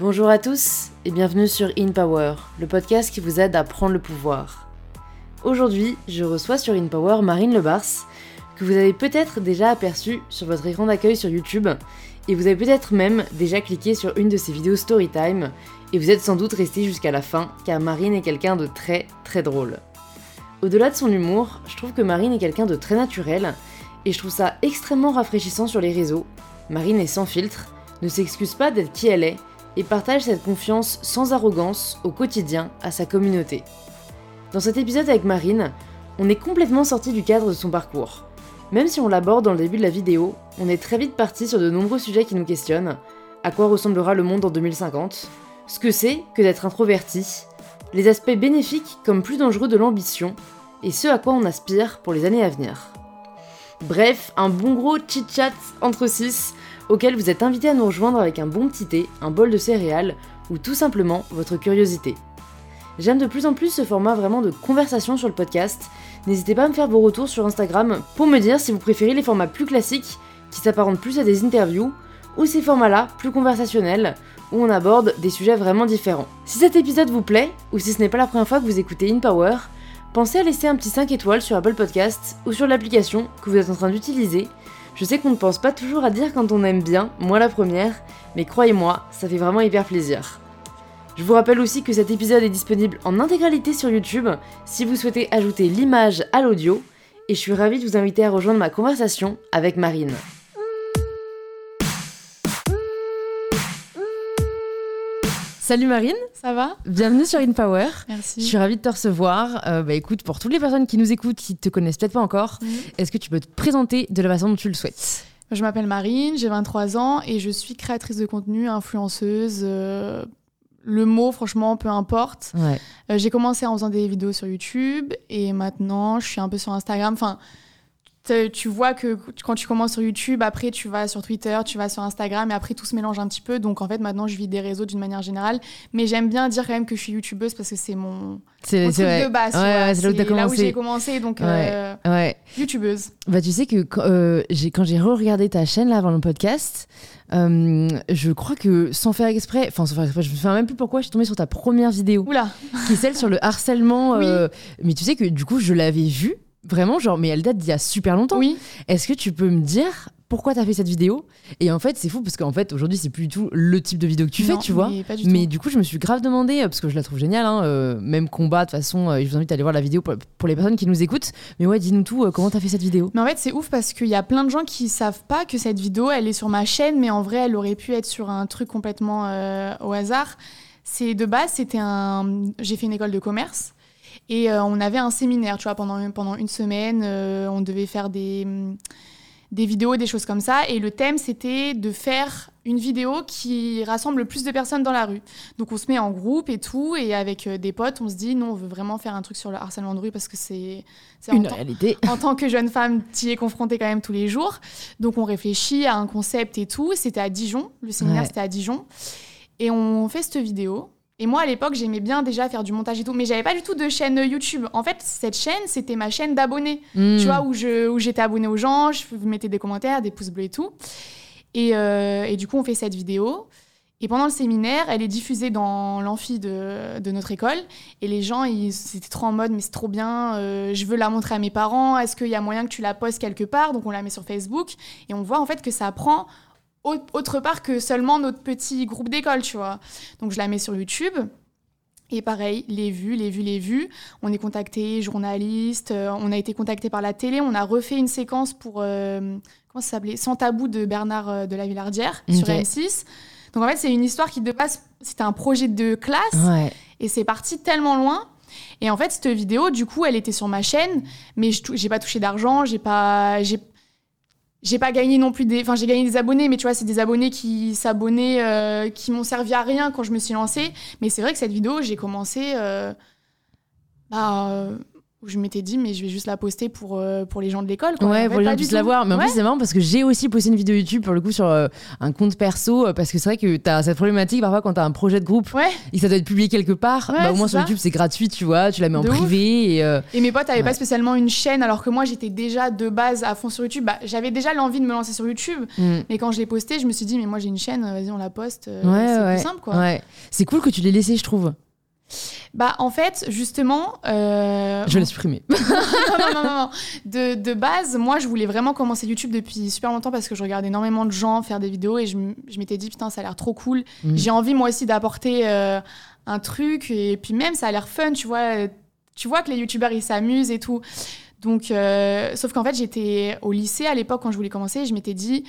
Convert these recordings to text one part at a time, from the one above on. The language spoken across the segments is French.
Bonjour à tous et bienvenue sur In Power, le podcast qui vous aide à prendre le pouvoir. Aujourd'hui, je reçois sur In Power Marine Lebars, que vous avez peut-être déjà aperçu sur votre écran d'accueil sur YouTube, et vous avez peut-être même déjà cliqué sur une de ses vidéos Storytime, et vous êtes sans doute resté jusqu'à la fin, car Marine est quelqu'un de très très drôle. Au-delà de son humour, je trouve que Marine est quelqu'un de très naturel, et je trouve ça extrêmement rafraîchissant sur les réseaux. Marine est sans filtre, ne s'excuse pas d'être qui elle est, et partage cette confiance sans arrogance au quotidien à sa communauté. Dans cet épisode avec Marine, on est complètement sorti du cadre de son parcours. Même si on l'aborde dans le début de la vidéo, on est très vite parti sur de nombreux sujets qui nous questionnent. À quoi ressemblera le monde en 2050 Ce que c'est que d'être introverti? Les aspects bénéfiques comme plus dangereux de l'ambition Et ce à quoi on aspire pour les années à venir. Bref, un bon gros chit-chat entre six auquel vous êtes invité à nous rejoindre avec un bon petit thé, un bol de céréales ou tout simplement votre curiosité. J'aime de plus en plus ce format vraiment de conversation sur le podcast. N'hésitez pas à me faire vos retours sur Instagram pour me dire si vous préférez les formats plus classiques qui s'apparentent plus à des interviews ou ces formats-là plus conversationnels où on aborde des sujets vraiment différents. Si cet épisode vous plaît ou si ce n'est pas la première fois que vous écoutez In Power, pensez à laisser un petit 5 étoiles sur Apple Podcast ou sur l'application que vous êtes en train d'utiliser je sais qu'on ne pense pas toujours à dire quand on aime bien, moi la première, mais croyez-moi, ça fait vraiment hyper plaisir. Je vous rappelle aussi que cet épisode est disponible en intégralité sur YouTube si vous souhaitez ajouter l'image à l'audio, et je suis ravie de vous inviter à rejoindre ma conversation avec Marine. Salut Marine. Ça va Bienvenue sur InPower. Merci. Je suis ravie de te recevoir. Euh, bah écoute, pour toutes les personnes qui nous écoutent, qui te connaissent peut-être pas encore, est-ce que tu peux te présenter de la façon dont tu le souhaites? Je m'appelle Marine, j'ai 23 ans et je suis créatrice de contenu, influenceuse. euh, le mot, franchement, peu importe. Ouais. Euh, j'ai commencé en faisant des vidéos sur YouTube et maintenant je suis un peu sur Instagram. Enfin, tu vois que quand tu commences sur YouTube, après tu vas sur Twitter, tu vas sur Instagram et après tout se mélange un petit peu. Donc en fait, maintenant je vis des réseaux d'une manière générale. Mais j'aime bien dire quand même que je suis YouTubeuse parce que c'est mon, C'est mon truc vrai. de base. Ouais, ouais, c'est là où t'as C'est là où commencé. j'ai commencé. Donc euh. YouTubeuse. Bah tu sais que quand, euh, j'ai- quand j'ai re-regardé ta chaîne là avant le podcast, euh, je crois que sans faire exprès, enfin sans faire exprès, je me souviens même plus pourquoi, je suis tombée sur ta première vidéo, Oula. qui est celle sur le harcèlement. Oui. euh, mais tu sais que du coup je l'avais vue, vraiment genre, mais elle date d'il y a super longtemps. Oui. Est-ce que tu peux me dire pourquoi t'as fait cette vidéo? Et en fait c'est fou parce qu'en fait aujourd'hui c'est plus du tout le type de vidéo que tu fais, tu vois. mais pas du Mais tout. du coup, je me suis grave demandé, euh, parce que je la trouve géniale, hein, euh, même combat, de toute façon, euh, je vous invite à aller voir la vidéo pour, pour les personnes qui nous écoutent. Mais ouais, dis-nous tout, euh, comment t'as fait cette vidéo? Mais en fait, c'est ouf parce qu'il y a plein de gens qui savent pas que cette vidéo, elle est sur ma chaîne, mais en vrai, elle aurait pu être sur un truc complètement au hasard. C'est de base, c'était un. J'ai fait une école de commerce et euh, on avait un séminaire, tu vois, pendant pendant une semaine, euh, on devait faire des hum, des vidéos, des choses comme ça, et le thème c'était de faire une vidéo qui rassemble le plus de personnes dans la rue. Donc on se met en groupe et tout, et avec euh, des potes, on se dit, non, on veut vraiment faire un truc sur le harcèlement de rue parce que c'est en Une temps- réalité. en tant que jeune femme, tu y es confrontée quand même tous les jours. Donc on réfléchit à un concept et tout. C'était à Dijon, le séminaire Ouais. c'était à Dijon. Et on fait cette vidéo. Et moi à l'époque, j'aimais bien déjà faire du montage et tout, mais j'avais pas du tout de chaîne YouTube. En fait, cette chaîne, c'était ma chaîne d'abonnés. Hmm. Tu vois, où je- où j'étais abonnée aux gens, je mettais des commentaires, des pouces bleus et tout. Et, euh, et du coup, on fait cette vidéo. Et pendant le séminaire, elle est diffusée dans l'amphi de, de notre école. Et les gens, ils c'était trop en mode, mais c'est trop bien, euh, je veux la montrer à mes parents. Est-ce qu'il y a moyen que tu la postes quelque part? Donc on la met sur Facebook. Et on voit en fait que ça prend autre part que seulement notre petit groupe d'école, tu vois. Donc je la mets sur YouTube. Et pareil, les vues, les vues, les vues. On est contacté, journaliste, euh, on a été contacté par la télé, on a refait une séquence pour, euh, comment ça s'appelait? Sans tabou de Bernard euh, de la Villardière sur Ok. M6. Donc en fait, c'est une histoire qui de base, c'était un projet de classe Ouais. et c'est parti tellement loin. Et en fait, cette vidéo, du coup, elle était sur ma chaîne, mais j'ai pas touché d'argent, j'ai pas, j'ai, j'ai pas gagné non plus des, enfin j'ai gagné des abonnés, mais tu vois, c'est des abonnés qui s'abonnaient, euh, qui m'ont servi à rien quand je me suis lancée. Mais c'est vrai que cette vidéo, j'ai commencé, euh, bah, euh, où je m'étais dit, mais je vais juste la poster pour, euh, pour les gens de l'école. quoi. Ouais, En pour les gens puissent la voir. Mais en Ouais. plus, c'est marrant parce que j'ai aussi posté une vidéo YouTube pour le coup sur euh, un compte perso. euh, Parce que c'est vrai que t'as cette problématique parfois quand t'as un projet de groupe Ouais, et ça doit être publié quelque part. Ouais, bah, au moins sur ça. YouTube, c'est gratuit, tu vois. Tu la mets en ouf. privé. Et, et mes potes n'avaient Ouais. pas spécialement une chaîne, alors que moi, j'étais déjà de base à fond sur YouTube. Bah, J'avais déjà l'envie de me lancer sur YouTube, hmm. mais quand je l'ai posté, je me suis dit, mais moi, j'ai une chaîne, vas-y, on la poste. Ouais, c'est ouais. plus simple, quoi. Ouais. C'est cool que tu l'aies laissé, je trouve. Bah, en fait, justement. euh, Je vais la supprimer. non, non, non, non. De, de base, moi, je voulais vraiment commencer YouTube depuis super longtemps parce que je regardais énormément de gens faire des vidéos et je, je m'étais dit, putain, ça a l'air trop cool. Mm. J'ai envie, moi aussi, d'apporter euh, un truc et puis même, ça a l'air fun, tu vois. Tu vois que les YouTubeurs, ils s'amusent et tout. Donc, euh, sauf qu'en fait, j'étais au lycée à l'époque quand je voulais commencer et je m'étais dit,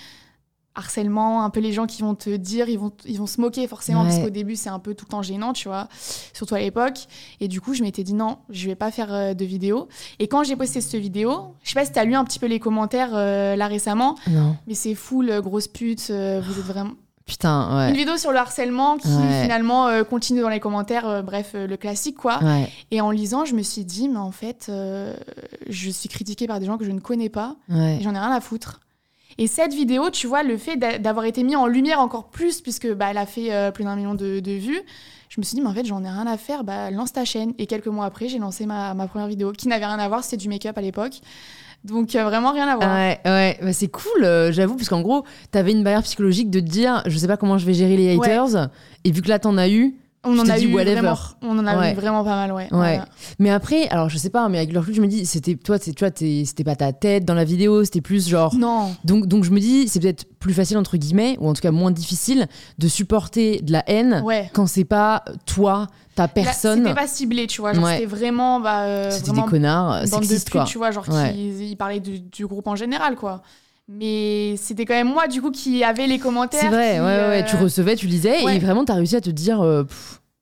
harcèlement, un peu les gens qui vont te dire, ils vont, ils vont se moquer forcément parce qu'au début, c'est un peu tout le temps gênant, tu vois, surtout à l'époque. Et du coup, je m'étais dit, non, je vais pas faire euh, de vidéo. Et quand j'ai posté cette vidéo, je sais pas si t'as lu un petit peu les commentaires euh, là récemment, Non. mais c'est full, grosse pute, euh, vous êtes vraiment. Putain, Une ouais. vidéo sur le harcèlement qui Ouais. finalement euh, continue dans les commentaires, euh, bref, euh, le classique quoi. Ouais. Et en lisant, je me suis dit, mais en fait, je suis critiquée par des gens que je ne connais pas et j'en ai rien à foutre. Et cette vidéo, tu vois, le fait d'a- d'avoir été mis en lumière encore plus, puisque bah, elle a fait euh, plus d'un million de, de vues, je me suis dit, mais en fait, j'en ai rien à faire, bah, lance ta chaîne. Et quelques mois après, j'ai lancé ma, ma première vidéo, qui n'avait rien à voir, c'était du make-up à l'époque. Donc, euh, vraiment rien à voir. Ouais, ouais, bah, c'est cool, euh, j'avoue, parce qu'en gros, t'avais une barrière psychologique de te dire, je sais pas comment je vais gérer les Ouais. haters, et vu que là t'en as eu, On en a dit eu whatever. vraiment, on en a Ouais. eu vraiment pas mal, ouais. Ouais. Voilà. Mais après, alors je sais pas, mais avec le recul, je me dis, c'était toi, c'est- tu vois, c'était pas ta tête dans la vidéo, c'était plus genre. Non. Donc, donc je me dis, c'est peut-être plus facile entre guillemets, ou en tout cas moins difficile, de supporter de la haine Ouais. quand c'est pas toi, ta personne. C'était pas ciblé, tu vois. C'était vraiment, bah, euh, C'était des connards euh, bande de sexistes putes, quoi. tu vois, genre qui ils parlaient du, du groupe en général, quoi. Mais c'était quand même moi, du coup, qui avait les commentaires. C'est vrai, qui, ouais, ouais, ouais, euh, tu recevais, tu lisais, ouais. et vraiment t'as réussi à te dire. euh,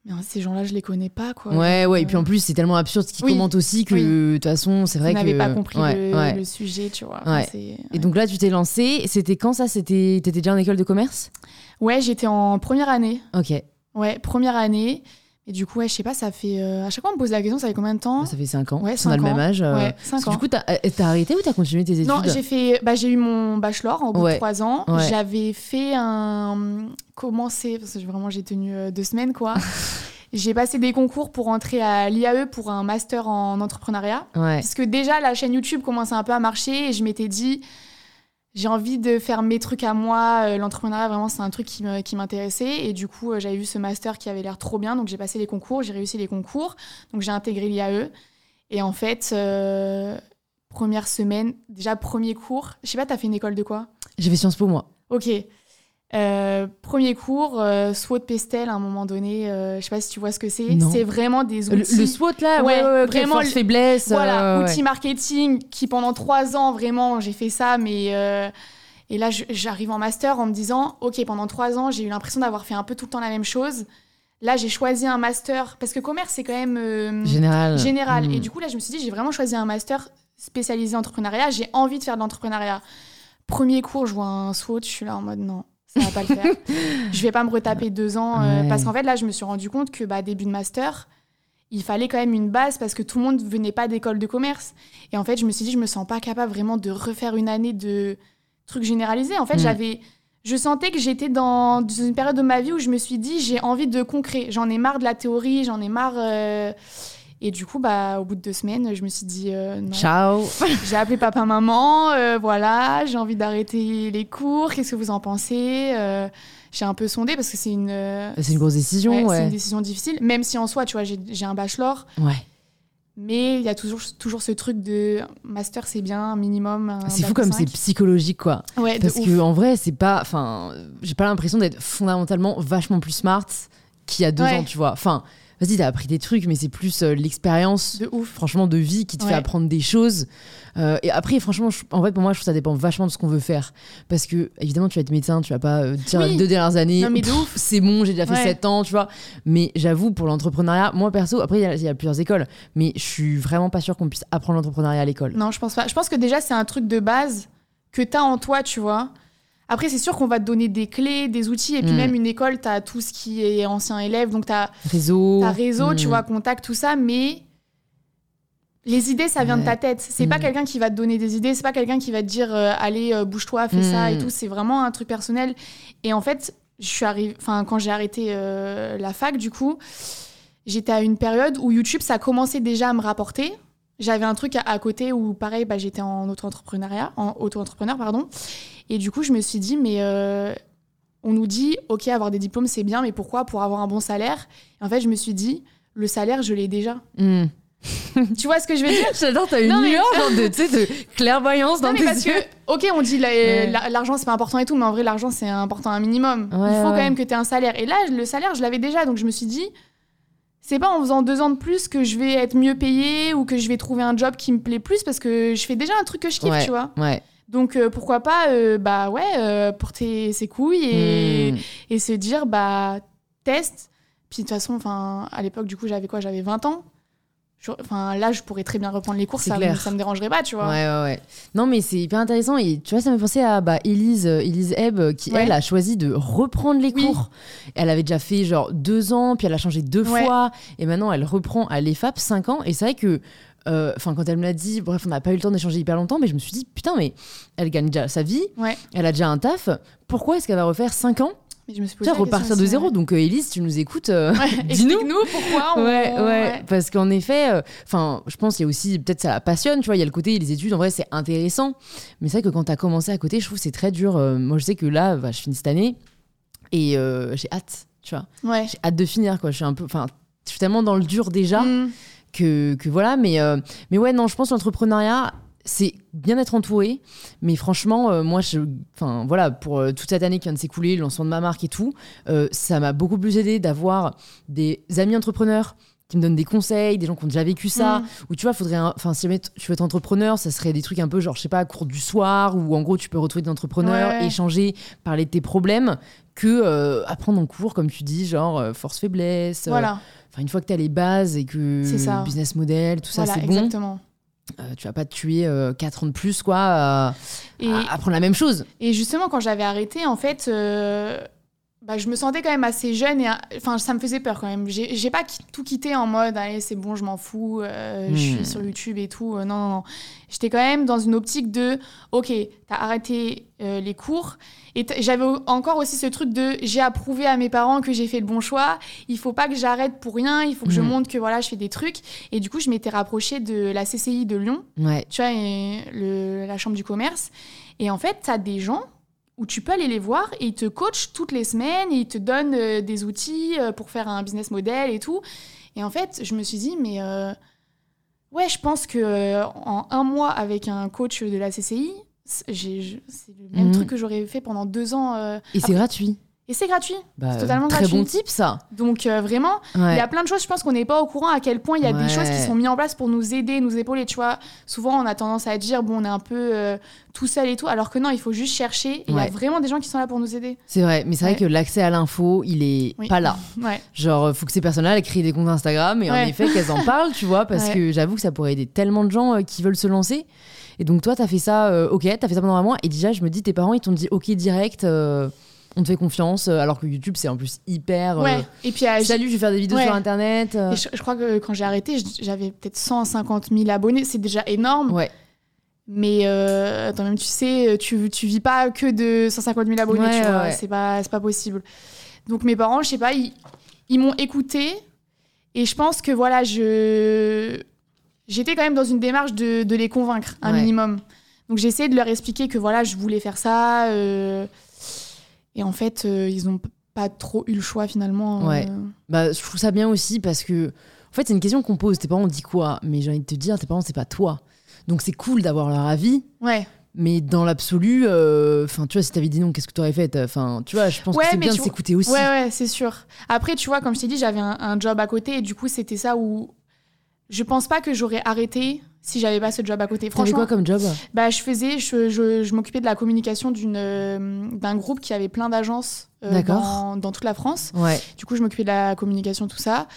Mais hein, ces gens-là, je les connais pas, quoi. ouais, ouais, et puis en euh, plus, c'est tellement absurde ce qu'ils Oui. commentent aussi que de toute façon, c'est vrai que. n'avaient pas compris ouais, le, ouais. le sujet, tu vois. Et donc là, tu t'es lancé. C'était quand ça? T'étais déjà en école de commerce? Ouais, j'étais en première année. Ok. Ouais, première année. Et du coup, ouais, je sais pas, ça fait. euh, À chaque fois, on me pose la question, ça fait combien de temps? Ça fait 5 ans. Ouais, on a le même âge. euh, Ouais, parce 5 que ans. Du coup, t'as euh, t'as arrêté ou t'as continué tes études? Non, j'ai fait, bah, j'ai eu mon bachelor en bout Ouais. de trois ans. Ouais. J'avais fait un commencé parce que vraiment j'ai tenu euh, deux semaines quoi. j'ai passé des concours pour entrer à l'IAE pour un master en entrepreneuriat. Parce que déjà la chaîne YouTube commençait un peu à marcher et je m'étais dit j'ai envie de faire mes trucs à moi. Euh, L'entrepreneuriat vraiment c'est un truc qui m'intéressait et du coup euh, j'avais vu ce master qui avait l'air trop bien donc j'ai passé les concours, j'ai réussi les concours donc j'ai intégré l'IAE et en fait. euh, Première semaine, déjà premier cours. Je sais pas, t'as fait une école de quoi? J'ai fait Sciences Po, moi. Ok. Euh, premier cours, euh, SWOT Pestel à un moment donné, euh, je sais pas si tu vois ce que c'est. C'est vraiment des outils. le SWOT, là, ouais, vraiment, force, le- faiblesse. Voilà, euh, ouais. outils marketing qui pendant trois ans, vraiment, j'ai fait ça, mais. et là, j'arrive en master en me disant, OK, pendant trois ans, j'ai eu l'impression d'avoir fait un peu tout le temps la même chose. Là, j'ai choisi un master, parce que commerce, c'est quand même. Général. général. Hmm. Et du coup, là, je me suis dit, j'ai vraiment choisi un master spécialisé en entrepreneuriat. J'ai envie de faire de l'entrepreneuriat. Premier cours, je vois un SWOT, je suis là en mode non, ça va pas le faire. je vais pas me retaper deux ans. euh, Ouais. parce qu'en fait, là, je me suis rendu compte que bah, début de master, il fallait quand même une base parce que tout le monde venait pas d'école de commerce. Et en fait, je me suis dit, je me sens pas capable vraiment de refaire une année de trucs généralisés. En fait, Mm. j'avais. Je sentais que j'étais dans dans une période de ma vie où je me suis dit, j'ai envie de concret. J'en ai marre de la théorie, j'en ai marre. euh, Et du coup, bah, au bout de deux semaines, je me suis dit, euh, non. Ciao. J'ai appelé papa, maman, euh, voilà, j'ai envie d'arrêter les cours, qu'est-ce que vous en pensez Euh, J'ai un peu sondé parce que c'est une, C'est une grosse décision, ouais, c'est une décision difficile, même si en soi, tu vois, j'ai un bachelor, Ouais. mais il y a toujours, toujours ce truc de master, c'est bien, minimum. un C'est fou comme c'est psychologique, quoi. Ouais, Parce que en vrai, c'est pas. Enfin, j'ai pas l'impression d'être fondamentalement vachement plus smart qu'il y a deux Ouais. ans, tu vois. Enfin, vas-y, t'as appris des trucs, mais c'est plus euh, l'expérience. Franchement, de vie qui te fait apprendre des choses. Euh, et après, franchement, je- en fait, pour moi, je trouve que ça dépend vachement de ce qu'on veut faire. Parce que, évidemment, tu vas être médecin, tu vas pas euh, dire Oui. les deux dernières années. C'est bon, j'ai déjà fait Ouais. 7 ans, tu vois. Mais j'avoue, pour l'entrepreneuriat, moi perso, après, il y y, a plusieurs écoles. Mais je suis vraiment pas sûre qu'on puisse apprendre l'entrepreneuriat à l'école. Non, je pense pas. Je pense que déjà, c'est un truc de base que tu as en toi, tu vois. Après, c'est sûr qu'on va te donner des clés, des outils, et puis Mm. même une école, tu as tout ce qui est ancien élève, donc tu as Réseau. réseau, tu hmm. vois, contact, tout ça, mais Les idées, ça vient de ta tête. C'est pas Mm. quelqu'un qui va te donner des idées. C'est pas quelqu'un qui va te dire euh, allez, euh, bouge-toi, fais ça et Mm. tout. C'est vraiment un truc personnel. Et en fait, je suis arrivée. Enfin, quand j'ai arrêté euh, la fac, du coup, j'étais à une période où YouTube, ça commençait déjà à me rapporter. J'avais un truc à, à côté où, pareil, bah, j'étais en auto-entrepreneuriat, en auto-entrepreneur, pardon. Et du coup, je me suis dit, mais euh, on nous dit, ok, avoir des diplômes, c'est bien, mais pourquoi Pour avoir un bon salaire? Et en fait, je me suis dit, le salaire, je l'ai déjà. Hmm. tu vois ce que je veux dire? J'adore, t'as une Non, mais- de, de clairvoyance dans Non, mais tes parce yeux. que, ok, on dit l'argent c'est pas important et tout, mais en vrai, l'argent c'est important un minimum. Ouais, Il faut quand même que tu aies un salaire. Et là, le salaire, je l'avais déjà, donc je me suis dit, c'est pas en faisant deux ans de plus que je vais être mieux payée ou que je vais trouver un job qui me plaît plus parce que je fais déjà un truc que je kiffe, Ouais. tu vois. Ouais. Donc euh, pourquoi pas, euh, bah ouais, euh, porter ses couilles et, Hmm. et se dire, bah teste. Puis de toute façon, enfin, à l'époque, du coup, j'avais quoi? J'avais 20 ans. Enfin, là, je pourrais très bien reprendre les cours, ça, me- clair. ça me dérangerait pas, tu vois. Ouais, ouais, ouais. Non, mais c'est hyper intéressant. Et tu vois, ça me fait penser à bah, Elise, euh, Elise Ebb, euh, qui, Ouais. elle, a choisi de reprendre les Oui. cours. Elle avait déjà fait genre deux ans, puis elle a changé deux Ouais. fois. Et maintenant, elle reprend à l'EFAP cinq ans. Et c'est vrai que. euh, Enfin, quand elle me l'a dit, bref, on n'a pas eu le temps d'échanger hyper longtemps, mais je me suis dit, putain, mais elle gagne déjà sa vie, Ouais. elle a déjà un taf, pourquoi est-ce qu'elle va refaire 5 ans Mais je me suis posé la repartir de zéro. ouais. Donc, euh, Elise, tu nous écoutes, euh, Ouais, dis-nous. Pourquoi on... Ouais, ouais, parce qu'en effet, euh, enfin, je pense qu'il y a aussi, peut-être ça la passionne, tu vois, il y a le côté, les études, en vrai, c'est intéressant. Mais c'est vrai que quand tu as commencé à côté, je trouve c'est très dur. Euh, moi, je sais que là, bah, je finis cette année et j'ai hâte, tu vois. Ouais. J'ai hâte de finir, quoi. Je suis un peu, enfin, je suis tellement dans le dur déjà Mm. que, que voilà, mais, euh, mais ouais, non, je pense que l'entrepreneuriat, c'est bien d'être entouré, mais franchement, euh, moi, je, enfin, voilà, pour euh, toute cette année qui vient de s'écouler, le lancement de ma marque et tout, euh, ça m'a beaucoup plus aidé d'avoir des amis entrepreneurs qui me donnent des conseils, des gens qui ont déjà vécu ça, Mm. ou tu vois, faudrait, enfin, si jamais tu veux être entrepreneur, ça serait des trucs un peu genre, je sais pas, cours du soir, où en gros, tu peux retrouver des entrepreneurs, Ouais. échanger, parler de tes problèmes, que apprendre en cours, comme tu dis, genre force-faiblesse. euh, Voilà, Enfin, une fois que tu as les bases et que le business model, tout ça, voilà c'est bon, exactement. Euh, tu vas pas te tuer 4 ans de plus, quoi, à, Et, à apprendre la même chose. et justement, quand j'avais arrêté, en fait, euh, bah, je me sentais quand même assez jeune et enfin, ça me faisait peur quand même. J'ai pas tout quitté en mode allez, c'est bon, je m'en fous, euh, je Hmm. suis sur YouTube et tout. Euh, non, non, non. J'étais quand même dans une optique de ok, t'as arrêté euh, les cours. Et j'avais encore aussi ce truc de j'ai approuvé à mes parents que j'ai fait le bon choix. Il faut pas que j'arrête pour rien. Il faut que je Hmm. montre que voilà, je fais des trucs. Et du coup, je m'étais rapprochée de la CCI de Lyon Ouais. tu vois, et le- la chambre du commerce. Et en fait, tu as des gens où tu peux aller les voir et ils te coachent toutes les semaines et ils te donnent euh, des outils euh, pour faire un business model et tout. Et en fait, je me suis dit, mais euh, ouais, je pense que en un mois avec un coach de la CCI, c'est le même Mhm. truc que j'aurais fait pendant deux ans. Et c'est gratuit. Et c'est gratuit. Bah, C'est totalement très gratuit. bon type, ça. Donc euh, vraiment, il Ouais. y a plein de choses, je pense qu'on n'est pas au courant à quel point il y a Ouais. des choses qui sont mises en place pour nous aider, nous épauler. Tu vois, souvent on a tendance à dire, bon, on est un peu euh, tout seul et tout, alors que non, il faut juste chercher. Il y a vraiment des gens qui sont là pour nous aider. C'est vrai, mais c'est vrai que l'accès à l'info, il est Oui. pas là. Genre, faut que ces personnes-là elles créent des comptes Instagram et en effet qu'elles en parlent, tu vois, parce que j'avoue que ça pourrait aider tellement de gens euh, qui veulent se lancer. Et donc, toi, t'as fait ça, ok, t'as fait ça pendant un mois, et déjà, je me dis, tes parents, ils t'ont dit, ok, direct, on te fait confiance, euh, alors que YouTube, c'est en plus hyper. euh, ouais. Et puis, euh, Salut, je vais faire des vidéos Ouais. sur internet. euh, et je, je crois que quand j'ai arrêté, j'avais peut-être 150 000 abonnés. C'est déjà énorme. Ouais, Mais euh, attends, même tu sais, tu, tu vis pas que de 150 000 abonnés, Ouais, tu vois. C'est pas, c'est pas possible. Donc mes parents, je sais pas, ils, ils m'ont écouté. Et je pense que voilà, je j'étais quand même dans une démarche de, de les convaincre, un minimum. Donc j'ai essayé de leur expliquer que voilà, je voulais faire ça. euh, et en fait, euh, ils ont p- pas trop eu le choix finalement. Ouais. euh. bah, je trouve ça bien aussi parce que, en fait, c'est une question qu'on pose. Tes parents, on dit quoi? Mais j'ai envie de te dire, tes parents, c'est pas toi. Donc, c'est cool d'avoir leur avis. Ouais. Mais dans l'absolu, euh, enfin, tu vois, si t'avais dit non, qu'est-ce que t'aurais fait? Enfin, tu vois, je pense Ouais, que c'est bien de s'écouter aussi. Ouais, ouais, c'est sûr. Après, tu vois, comme je t'ai dit, j'avais un, un job à côté et du coup, c'était ça où je pense pas que j'aurais arrêté si j'avais pas ce job à côté. Franchement, quoi comme job bah, je faisais, je, je- je m'occupais de la communication d'une, euh, d'un groupe qui avait plein d'agences euh, dans, dans toute la France. Ouais. Du coup, je m'occupais de la communication, tout ça.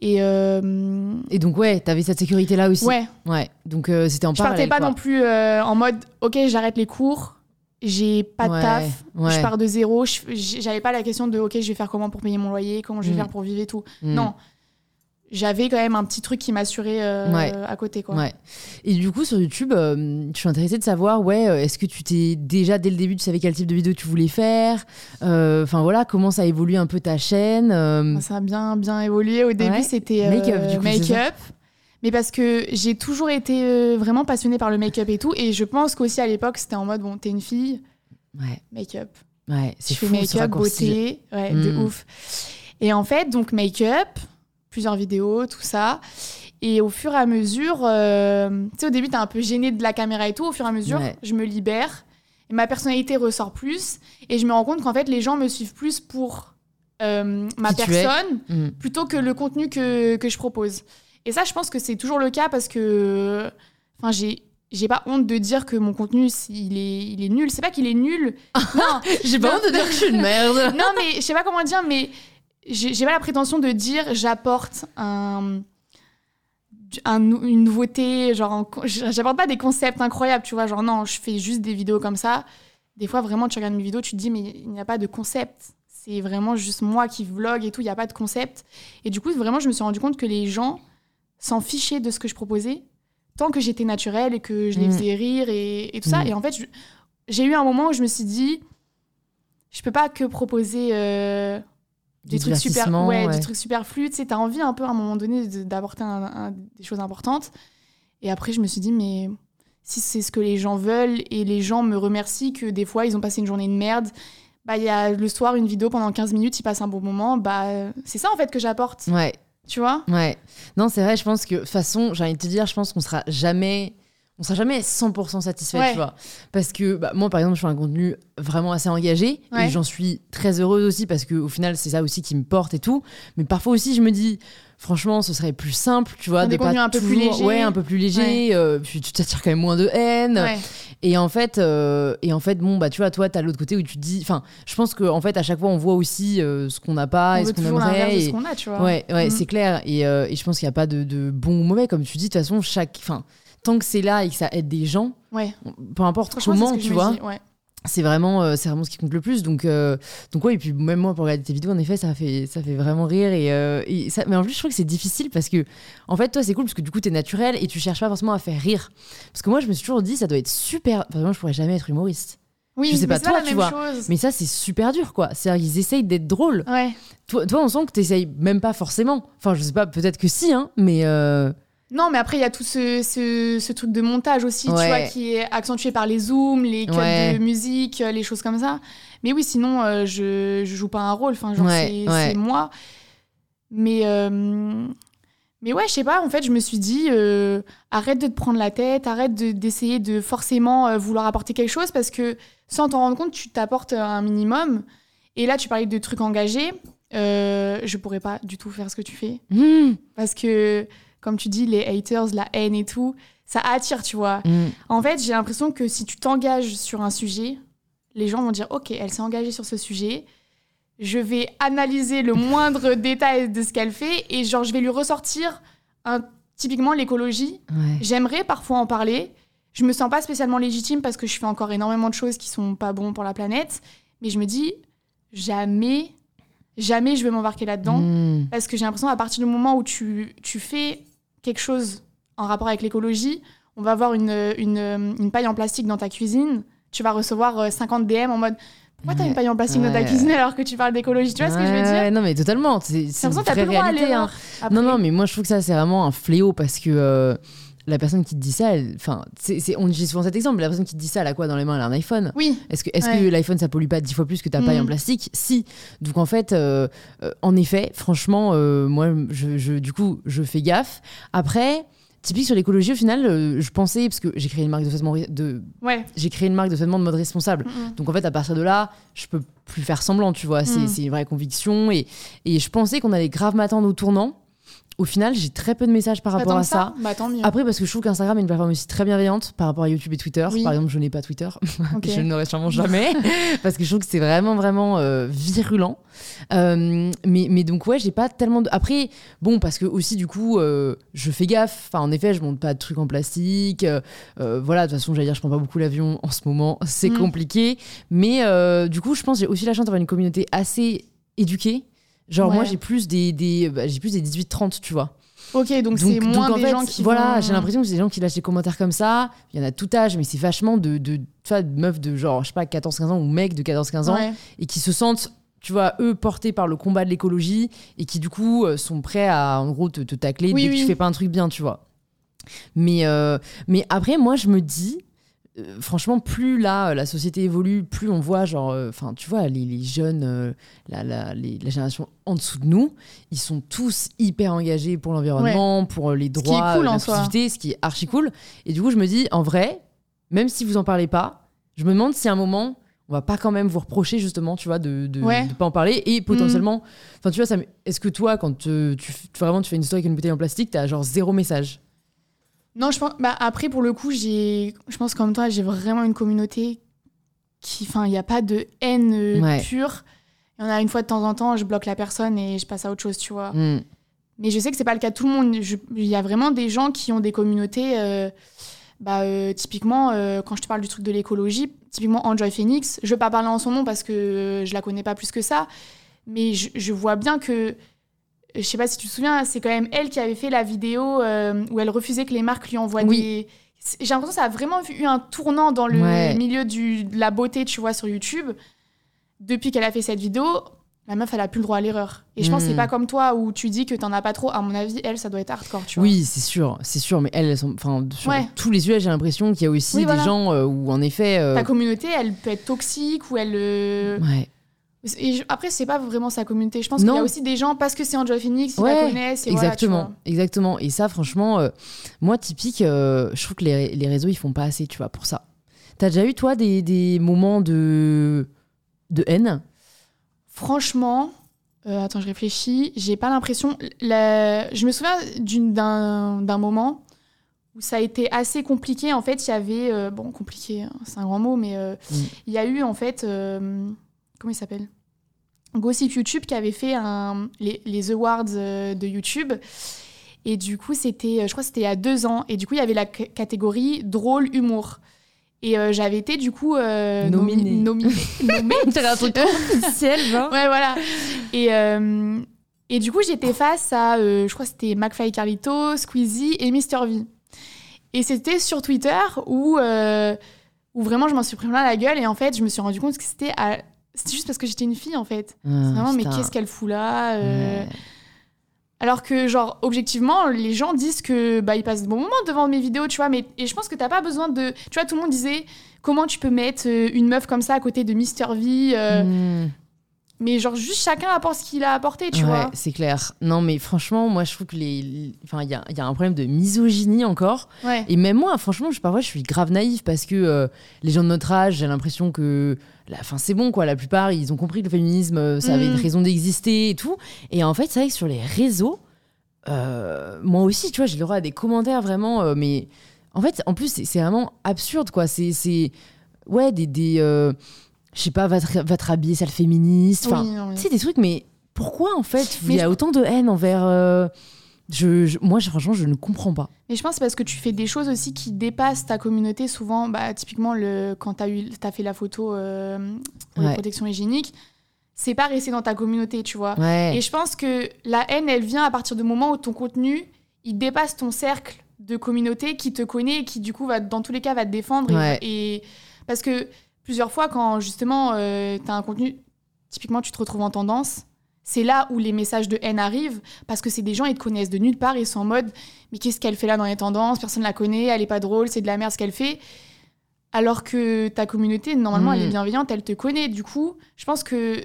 Et euh, Et donc, ouais, t'avais cette sécurité-là aussi. ouais, Ouais. Donc, c'était en je partais parallèle. pas quoi. non plus en mode, ok, j'arrête les cours. J'ai pas de taf, ouais. je pars de zéro. je- J'avais pas la question de ok, je vais faire comment pour payer mon loyer, comment je vais Mm. faire pour vivre et tout. Mm. Non. J'avais quand même un petit truc qui m'assurait euh, Ouais. à côté. Quoi. Ouais. Et du coup, sur YouTube, euh, je suis intéressée de savoir, ouais, euh, est-ce que tu t'es déjà dès le début, tu savais quel type de vidéo tu voulais faire? Enfin voilà, comment ça a évolué un peu ta chaîne Ça a bien, bien évolué. Au début, Ouais. c'était Make-up, du coup, make-up. Mais parce que j'ai toujours été vraiment passionnée par le make-up et tout. Et je pense qu'aussi à l'époque, c'était en mode, bon, t'es une fille, Ouais, make-up. ouais, c'est Je fais fou make-up, beauté, ouais, de Mm. ouf. Et en fait, donc make-up, plusieurs vidéos, tout ça. Et au fur et à mesure, euh, tu sais, au début, t'es un peu gênée de la caméra et tout. Au fur et à mesure, Ouais. je me libère. Et ma personnalité ressort plus. Et je me rends compte qu'en fait, les gens me suivent plus pour euh, ma Qui personne Mm. plutôt que le contenu que, que je propose. Et ça, je pense que c'est toujours le cas parce que. Enfin, j'ai. J'ai pas honte de dire que mon contenu, il est, il est nul. C'est pas qu'il est nul. non, J'ai pas honte de dire que je suis une merde. non, mais je sais pas comment dire, mais j'ai pas la prétention de dire j'apporte un, une nouveauté, genre j'apporte pas des concepts incroyables, tu vois, genre non, je fais juste des vidéos comme ça. Des fois, vraiment, tu regardes mes vidéos, tu te dis, mais il n'y a pas de concept. C'est vraiment juste moi qui vlog et tout, il n'y a pas de concept. Et du coup, vraiment, je me suis rendu compte que les gens s'en fichaient de ce que je proposais, tant que j'étais naturelle et que je les Mm. faisais rire et, et tout ça. Mm. Et en fait, j'ai eu un moment où je me suis dit, je peux pas que proposer euh, des trucs super, ouais, ouais. des trucs superflus. Tu sais, t'as envie un peu à un moment donné d'apporter des choses importantes. Et après, je me suis dit, mais si c'est ce que les gens veulent et les gens me remercient que des fois ils ont passé une journée de merde, bah il y a le soir une vidéo pendant 15 minutes, ils passent un bon moment, bah c'est ça en fait que j'apporte, Ouais, tu vois? Ouais. Non, c'est vrai, je pense que, de toute façon, j'ai envie de te dire, je pense qu'on sera jamais. On sera jamais 100% satisfait, Ouais. tu vois. Parce que bah, moi, par exemple, je fais un contenu vraiment assez engagé Ouais. et j'en suis très heureuse aussi parce qu'au final, c'est ça aussi qui me porte et tout. Mais parfois aussi, je me dis, franchement, ce serait plus simple, tu vois, des pas contenus un peu plus légers. Ouais, un peu plus léger. euh, puis tu t'attires quand même moins de haine. Ouais. Et en fait, euh, et en fait, bon, bah, tu vois, toi, t'as l'autre côté où tu te dis, enfin, je pense qu'en fait, à chaque fois, on voit aussi euh, ce qu'on n'a pas On et ce qu'on aimerait. de ce et- qu'on a, tu vois. Ouais, ouais, Mm. c'est clair. Et, et je pense qu'il n'y a pas de, de bon ou mauvais, comme tu dis. De toute façon, chaque, enfin, tant que c'est là et que ça aide des gens, Ouais. peu importe comment, tu vois, dis, ouais. c'est vraiment, euh, c'est vraiment ce qui compte le plus. Donc, euh, donc ouais. Et puis même moi, pour regarder tes vidéos, en effet, ça fait, ça fait vraiment rire. Et, euh, et ça, mais en plus, je trouve que c'est difficile parce que, en fait, toi, c'est cool parce que du coup, t'es naturel et tu cherches pas forcément à faire rire. Parce que moi, je me suis toujours dit, ça doit être super. Enfin, moi, je pourrais jamais être humoriste. Oui, Je sais mais pas c'est toi, la tu même vois. chose. Mais ça, c'est super dur, quoi. C'est-à-dire qu'ils essayent d'être drôles. Ouais. Toi, toi, on sent que t'essayes même pas forcément. Enfin, je sais pas, peut-être que si, hein, mais. Non, mais après, il y a tout ce, ce, ce truc de montage aussi, Ouais. tu vois, qui est accentué par les zooms, les cuts Ouais. de musique, euh, les choses comme ça. Mais oui, sinon, euh, je, je joue pas un rôle. Enfin, genre, Ouais, c'est moi. Mais, euh, mais ouais, je sais pas, en fait, je me suis dit, euh, arrête de te prendre la tête, arrête de- d'essayer de, forcément vouloir apporter quelque chose, parce que sans t'en rendre compte, tu t'apportes un minimum. Et là, tu parlais de trucs engagés. Je pourrais pas du tout faire ce que tu fais. hmm, Parce que, comme tu dis, les haters, la haine et tout, ça attire, tu vois. hmm. En fait, j'ai l'impression que si tu t'engages sur un sujet, les gens vont dire Ok, elle s'est engagée sur ce sujet. Je vais analyser le moindre détail de ce qu'elle fait et, genre, je vais lui ressortir un, typiquement l'écologie. Ouais. J'aimerais parfois en parler. Je me sens pas spécialement légitime parce que je fais encore énormément de choses qui sont pas bonnes pour la planète. Mais je me dis Jamais, jamais je vais m'embarquer là-dedans. Hmm. Parce que j'ai l'impression à partir du moment où tu, tu fais quelque chose en rapport avec l'écologie, on va avoir une, une, une paille en plastique dans ta cuisine, tu vas recevoir euh, 50 DM en mode pourquoi t'as une paille en plastique dans ta cuisine alors que tu parles d'écologie? Tu vois ce que je veux dire? Non, mais totalement. C'est l'impression que t'as plus le droit à réalité. hein. Non, non, mais moi je trouve que ça c'est vraiment un fléau parce que euh, la personne qui te dit ça, elle- enfin, c'est, c'est- on dit souvent cet exemple, la personne qui te dit ça, elle a quoi dans les mains? Elle a un iPhone. Oui, Est-ce que, est-ce Ouais. que l'iPhone ça pollue pas dix fois plus que ta paille Mm. en plastique? Si. Donc en fait, euh, euh, en effet, franchement, euh, moi, je, je- du coup, je fais gaffe. Après, typique sur l'écologie, au final, euh, je pensais parce que j'ai créé une marque de vêtements de, ouais. j'ai créé une marque de vêtements de mode responsable. Mm, mm. Donc en fait, à partir de là, je peux plus faire semblant, tu vois. C'est Mm. c'est une vraie conviction. Et, et je pensais qu'on allait grave m'attendre au tournant. Au final, j'ai très peu de messages par rapport à que ça. Bah tant mieux. Après, parce que je trouve qu'Instagram est une plateforme aussi très bienveillante par rapport à YouTube et Twitter. Oui. Par exemple, je n'ai pas Twitter. Ok. je ne l'aurai sûrement jamais. parce que je trouve que c'est vraiment, vraiment euh, virulent. Euh, mais, mais donc, ouais, j'ai pas tellement de. Après, bon, parce que aussi, du coup, euh, je fais gaffe. Enfin, en effet, je monte pas de trucs en plastique. Voilà, de toute façon, j'allais dire, je prends pas beaucoup l'avion en ce moment. C'est Mm. compliqué. Mais du coup, je pense que j'ai aussi la chance d'avoir une communauté assez éduquée. Genre, moi, j'ai plus des, des, bah, j'ai plus des 18-30, tu vois. Ok, donc, c'est moins en des fait, gens qui. Voilà, vont- j'ai l'impression que c'est des gens qui lâchent des commentaires comme ça. Il y en a tout âge, mais c'est vachement de, de, vois, de meufs de genre, je sais pas, 14-15 ans ou mecs de 14-15 ans Ouais. et qui se sentent, tu vois, eux portés par le combat de l'écologie et qui du coup euh, sont prêts à en gros te, te tacler Oui, dès que tu fais pas un truc bien, tu vois. Mais, euh, mais après, moi, je me dis, euh, franchement, plus là, euh, la société évolue, plus on voit, genre, euh, enfin, tu vois, les, les jeunes, euh, la, la, les- la génération en dessous de nous, ils sont tous hyper engagés pour l'environnement, pour les qui est droits, cool en soi. l'inclusivité, ce qui est archi cool. Et du coup, je me dis, en vrai, même si vous en parlez pas, je me demande si à un moment, on va pas quand même vous reprocher justement, tu vois, de de, Ouais. de pas en parler et potentiellement, enfin, tu vois, ça, est-ce que toi, quand tu, vraiment tu fais une histoire avec une bouteille en plastique, t'as genre zéro message? Non, je pense. Bah, après, pour le coup, j'ai. Je pense comme toi, j'ai vraiment une communauté qui. Enfin, il n'y a pas de haine euh, Ouais. pure. Il y en a une fois de temps en temps, je bloque la personne et je passe à autre chose, tu vois. Hmm. Mais je sais que c'est pas le cas de tout le monde. Il y a vraiment des gens qui ont des communautés. euh, bah, euh, typiquement, euh, quand je te parle du truc de l'écologie, typiquement Enjoy Phoenix, je vais pas parler en son nom parce que je la connais pas plus que ça. Mais je, je vois bien que. Je sais pas si tu te souviens, c'est quand même elle qui avait fait la vidéo euh, où elle refusait que les marques lui envoient Oui. des. J'ai l'impression que ça a vraiment eu un tournant dans le Ouais. milieu du, de la beauté, tu vois, sur YouTube. Depuis qu'elle a fait cette vidéo, la meuf, elle a plus le droit à l'erreur. Et je pense que c'est Mm. pas comme toi où tu dis que t'en as pas trop. À mon avis, elle, ça doit être hardcore, tu vois. Oui, c'est sûr, c'est sûr, mais sont, enfin, sur Ouais. tous les sujets, j'ai l'impression qu'il y a aussi Oui, des gens euh, où en effet, euh, Ta communauté, elle peut être toxique ou elle. euh, ouais, Et Après, c'est pas vraiment sa communauté. Je pense qu'il y a aussi des gens, parce que c'est Enjoy Phoenix, ils Ouais, la connaissent. Et voilà, exactement, vois. exactement. Et ça, franchement, euh, moi, typique, euh, je trouve que les, les réseaux, ils font pas assez, tu vois, pour ça. T'as déjà eu, toi, des, des moments de, de haine? Franchement, euh, attends, je réfléchis. J'ai pas l'impression. la- Je me souviens d'un moment où ça a été assez compliqué. En fait, il y avait. bon, compliqué, hein, c'est un grand mot, mais Mm. il y a eu, en fait. comment il s'appelle? Gossip YouTube qui avait fait un, les, les awards euh, de YouTube. Et du coup, c'était, euh, je crois que c'était il y a deux ans. Et du coup, il y avait la catégorie drôle humour. Et euh, j'avais été du coup euh, nomi- Nominée. nominée- nommée. Un truc officiel, genre Ouais, voilà. Et, euh, et du coup, j'étais face à, je crois que c'était McFly Carlito, Squeezie et Mister V. Et c'était sur Twitter où, où vraiment je m'en suis pris plein la gueule. Et en fait, je me suis rendu compte que c'était à- c'était juste parce que j'étais une fille, en fait. Ah, Vraiment, mais qu'est-ce qu'elle fout là euh, Ouais. Alors que, genre, objectivement, les gens disent que bah, ils passent de bons moments devant mes vidéos, tu vois. Mais, et je pense que t'as pas besoin de. Tu vois, tout le monde disait comment tu peux mettre euh, une meuf comme ça à côté de Mister V. euh, Hmm. Mais genre, juste chacun apporte ce qu'il a apporté, tu Ouais, vois. c'est clair. Non, mais franchement, moi, je trouve que les, enfin, il y a, y a un problème de misogynie encore. Ouais. Et même moi, franchement, je, parfois, je suis grave naïve parce que euh, les gens de notre âge, j'ai l'impression que, la, fin, c'est bon, quoi. La plupart, ils ont compris que le féminisme, euh, ça avait une raison d'exister et tout. Et en fait, c'est vrai que sur les réseaux, euh, moi aussi, tu vois, j'ai le droit à des commentaires vraiment, euh, mais en fait, en plus, c'est vraiment absurde, quoi. C'est, c'est, ouais, des, des euh, je sais pas, va te, va te rhabiller, sale féministe. Enfin, Oui, tu sais, des trucs, mais pourquoi en fait il y a je- autant de haine envers. euh, je, je- moi, franchement, je ne comprends pas. Mais je pense que c'est parce que tu fais des choses aussi qui dépassent ta communauté. Souvent, bah, typiquement, le, quand tu as, as fait la photo euh, protections hygiéniques, c'est pas resté dans ta communauté, tu vois. Ouais. Et je pense que la haine, elle vient à partir du moment où ton contenu, il dépasse ton cercle de communauté qui te connaît et qui, du coup, va, dans tous les cas, va te défendre. Et, Parce que plusieurs fois, quand justement, tu as un contenu, typiquement, tu te retrouves en tendance, c'est là où les messages de haine arrivent, parce que c'est des gens, ils te connaissent de nulle part, ils sont en mode, mais qu'est-ce qu'elle fait là dans les tendances? Personne la connaît, elle est pas drôle, c'est de la merde ce qu'elle fait. Alors que ta communauté, normalement, elle est bienveillante, elle te connaît. Du coup, je pense que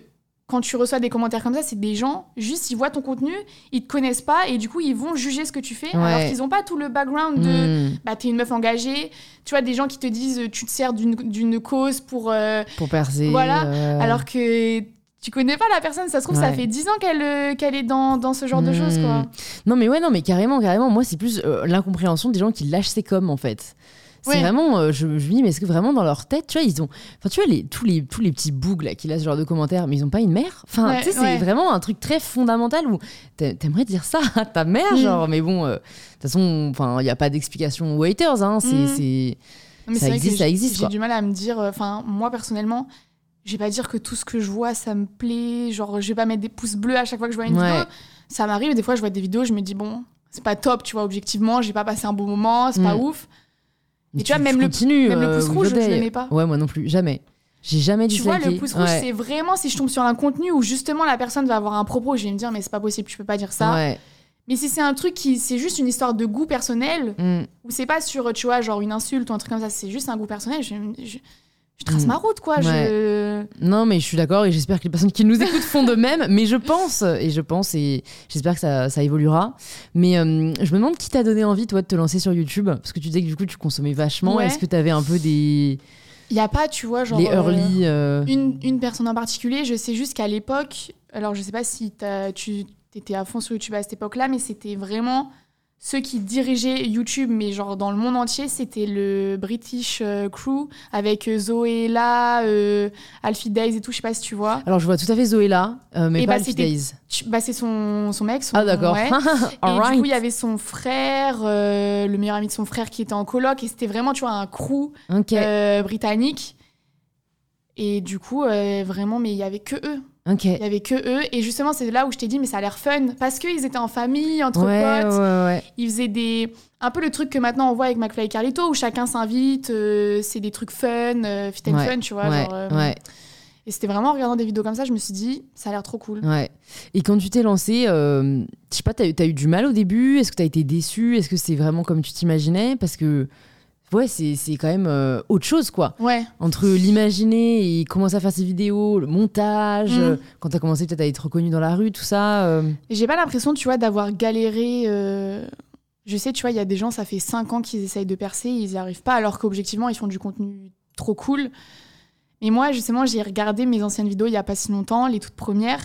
quand tu reçois des commentaires comme ça, c'est des gens, juste, ils voient ton contenu, ils te connaissent pas, et du coup, ils vont juger ce que tu fais, Ouais. alors qu'ils ont pas tout le background de, Hmm, bah, t'es une meuf engagée. Tu vois, des gens qui te disent, tu te sers d'une cause pour. euh, pour percer. Voilà, euh, alors que tu connais pas la personne, ça se trouve, ça fait 10 ans qu'elle euh, qu'elle est dans, dans ce genre de hmm. choses, quoi. Non, mais ouais, non, mais carrément, carrément. Moi, c'est plus l'incompréhension des gens qui lâchent ces coms, en fait. C'est Ouais. vraiment, euh, je, je me dis, mais est-ce que vraiment dans leur tête, tu vois, ils ont. Enfin, tu vois, les, tous, les, tous les petits bougs là, qui laissent ce genre de commentaires, mais ils ont pas une mère? Enfin, Ouais, tu sais, c'est vraiment un truc très fondamental où t'a- t'aimerais dire ça à ta mère, Mm. genre, mais bon, euh, de toute façon, il n'y a pas d'explication aux haters, hein. C'est. Mm. Ça existe, ça existe, J'ai du mal à me dire, euh, enfin, moi personnellement, je vais pas dire que tout ce que je vois, ça me plaît. Genre, je vais pas mettre des pouces bleus à chaque fois que je vois une vidéo. Ça m'arrive, des fois, je vois des vidéos, je me dis, bon, c'est pas top, tu vois, objectivement, j'ai pas passé un bon moment, c'est pas Mm. ouf. Mais tu vois, même le- euh, pouce rouge, je Day. l'aimais pas. Ouais, moi non plus, jamais. J'ai jamais Tu vois, le pouce rouge, Ouais. c'est vraiment si je tombe sur un contenu où justement la personne va avoir un propos, je vais me dire, mais c'est pas possible, tu peux pas dire ça. Ouais. Mais si c'est un truc qui, c'est juste une histoire de goût personnel, Mm. ou c'est pas sur, tu vois, genre une insulte ou un truc comme ça, c'est juste un goût personnel, je, je, je trace Mm. ma route, quoi. Je... Non, mais je suis d'accord et j'espère que les personnes qui nous écoutent font de même. Mais je pense, et je pense, et j'espère que ça, ça évoluera. Mais euh, je me demande qui t'a donné envie, toi, de te lancer sur YouTube? Parce que tu disais que du coup, tu consommais vachement. Ouais. Est-ce que t'avais un peu des. Il y a pas, tu vois, genre. les euh, early. euh, une, une personne en particulier, je sais juste qu'à l'époque, alors je sais pas si tu étais à fond sur YouTube à cette époque-là, mais c'était vraiment ceux qui dirigeaient YouTube, mais genre dans le monde entier, c'était le British euh, Crew avec euh, Zoéla, euh, Alfie Days et tout, je sais pas si tu vois. Alors, je vois tout à fait Zoé là, euh, mais Et pas bah, Alfie Days. Tu- Bah, c'est son, son mec. Son, Ah, d'accord. ouais. Et du coup, il y avait son frère, euh, le meilleur ami de son frère qui était en coloc, et c'était vraiment, tu vois, un crew Ok, euh, britannique. Et du coup, euh, vraiment, mais il y avait que eux. Il y avait que eux. Et justement, c'est là où je t'ai dit, mais ça a l'air fun. Parce qu'ils étaient en famille, entre Ouais, potes. ouais, ouais. Ils faisaient des. Un peu le truc que maintenant on voit avec McFly et Carlito, où chacun s'invite. euh, c'est des trucs fun, euh, fit and fun, tu vois. genre, euh. Et c'était vraiment en regardant des vidéos comme ça, je me suis dit, ça a l'air trop cool. Ouais. Et quand tu t'es lancé, je sais pas, t'as, eu- t'as eu du mal au début? Est-ce que t'as été déçu? Est-ce que c'est vraiment comme tu t'imaginais? Parce que, ouais, c'est, c'est quand même euh, autre chose, quoi. Ouais. Entre l'imaginer et commencer à faire ses vidéos, le montage, Mhm. euh, quand t'as commencé peut-être à être reconnu dans la rue, tout ça. euh, J'ai pas l'impression, tu vois, d'avoir galéré. euh, Je sais, tu vois, il y a des gens, ça fait 5 ans qu'ils essayent de percer, ils y arrivent pas, alors qu'objectivement, ils font du contenu trop cool. Mais moi, justement, j'ai regardé mes anciennes vidéos il y a pas si longtemps, les toutes premières.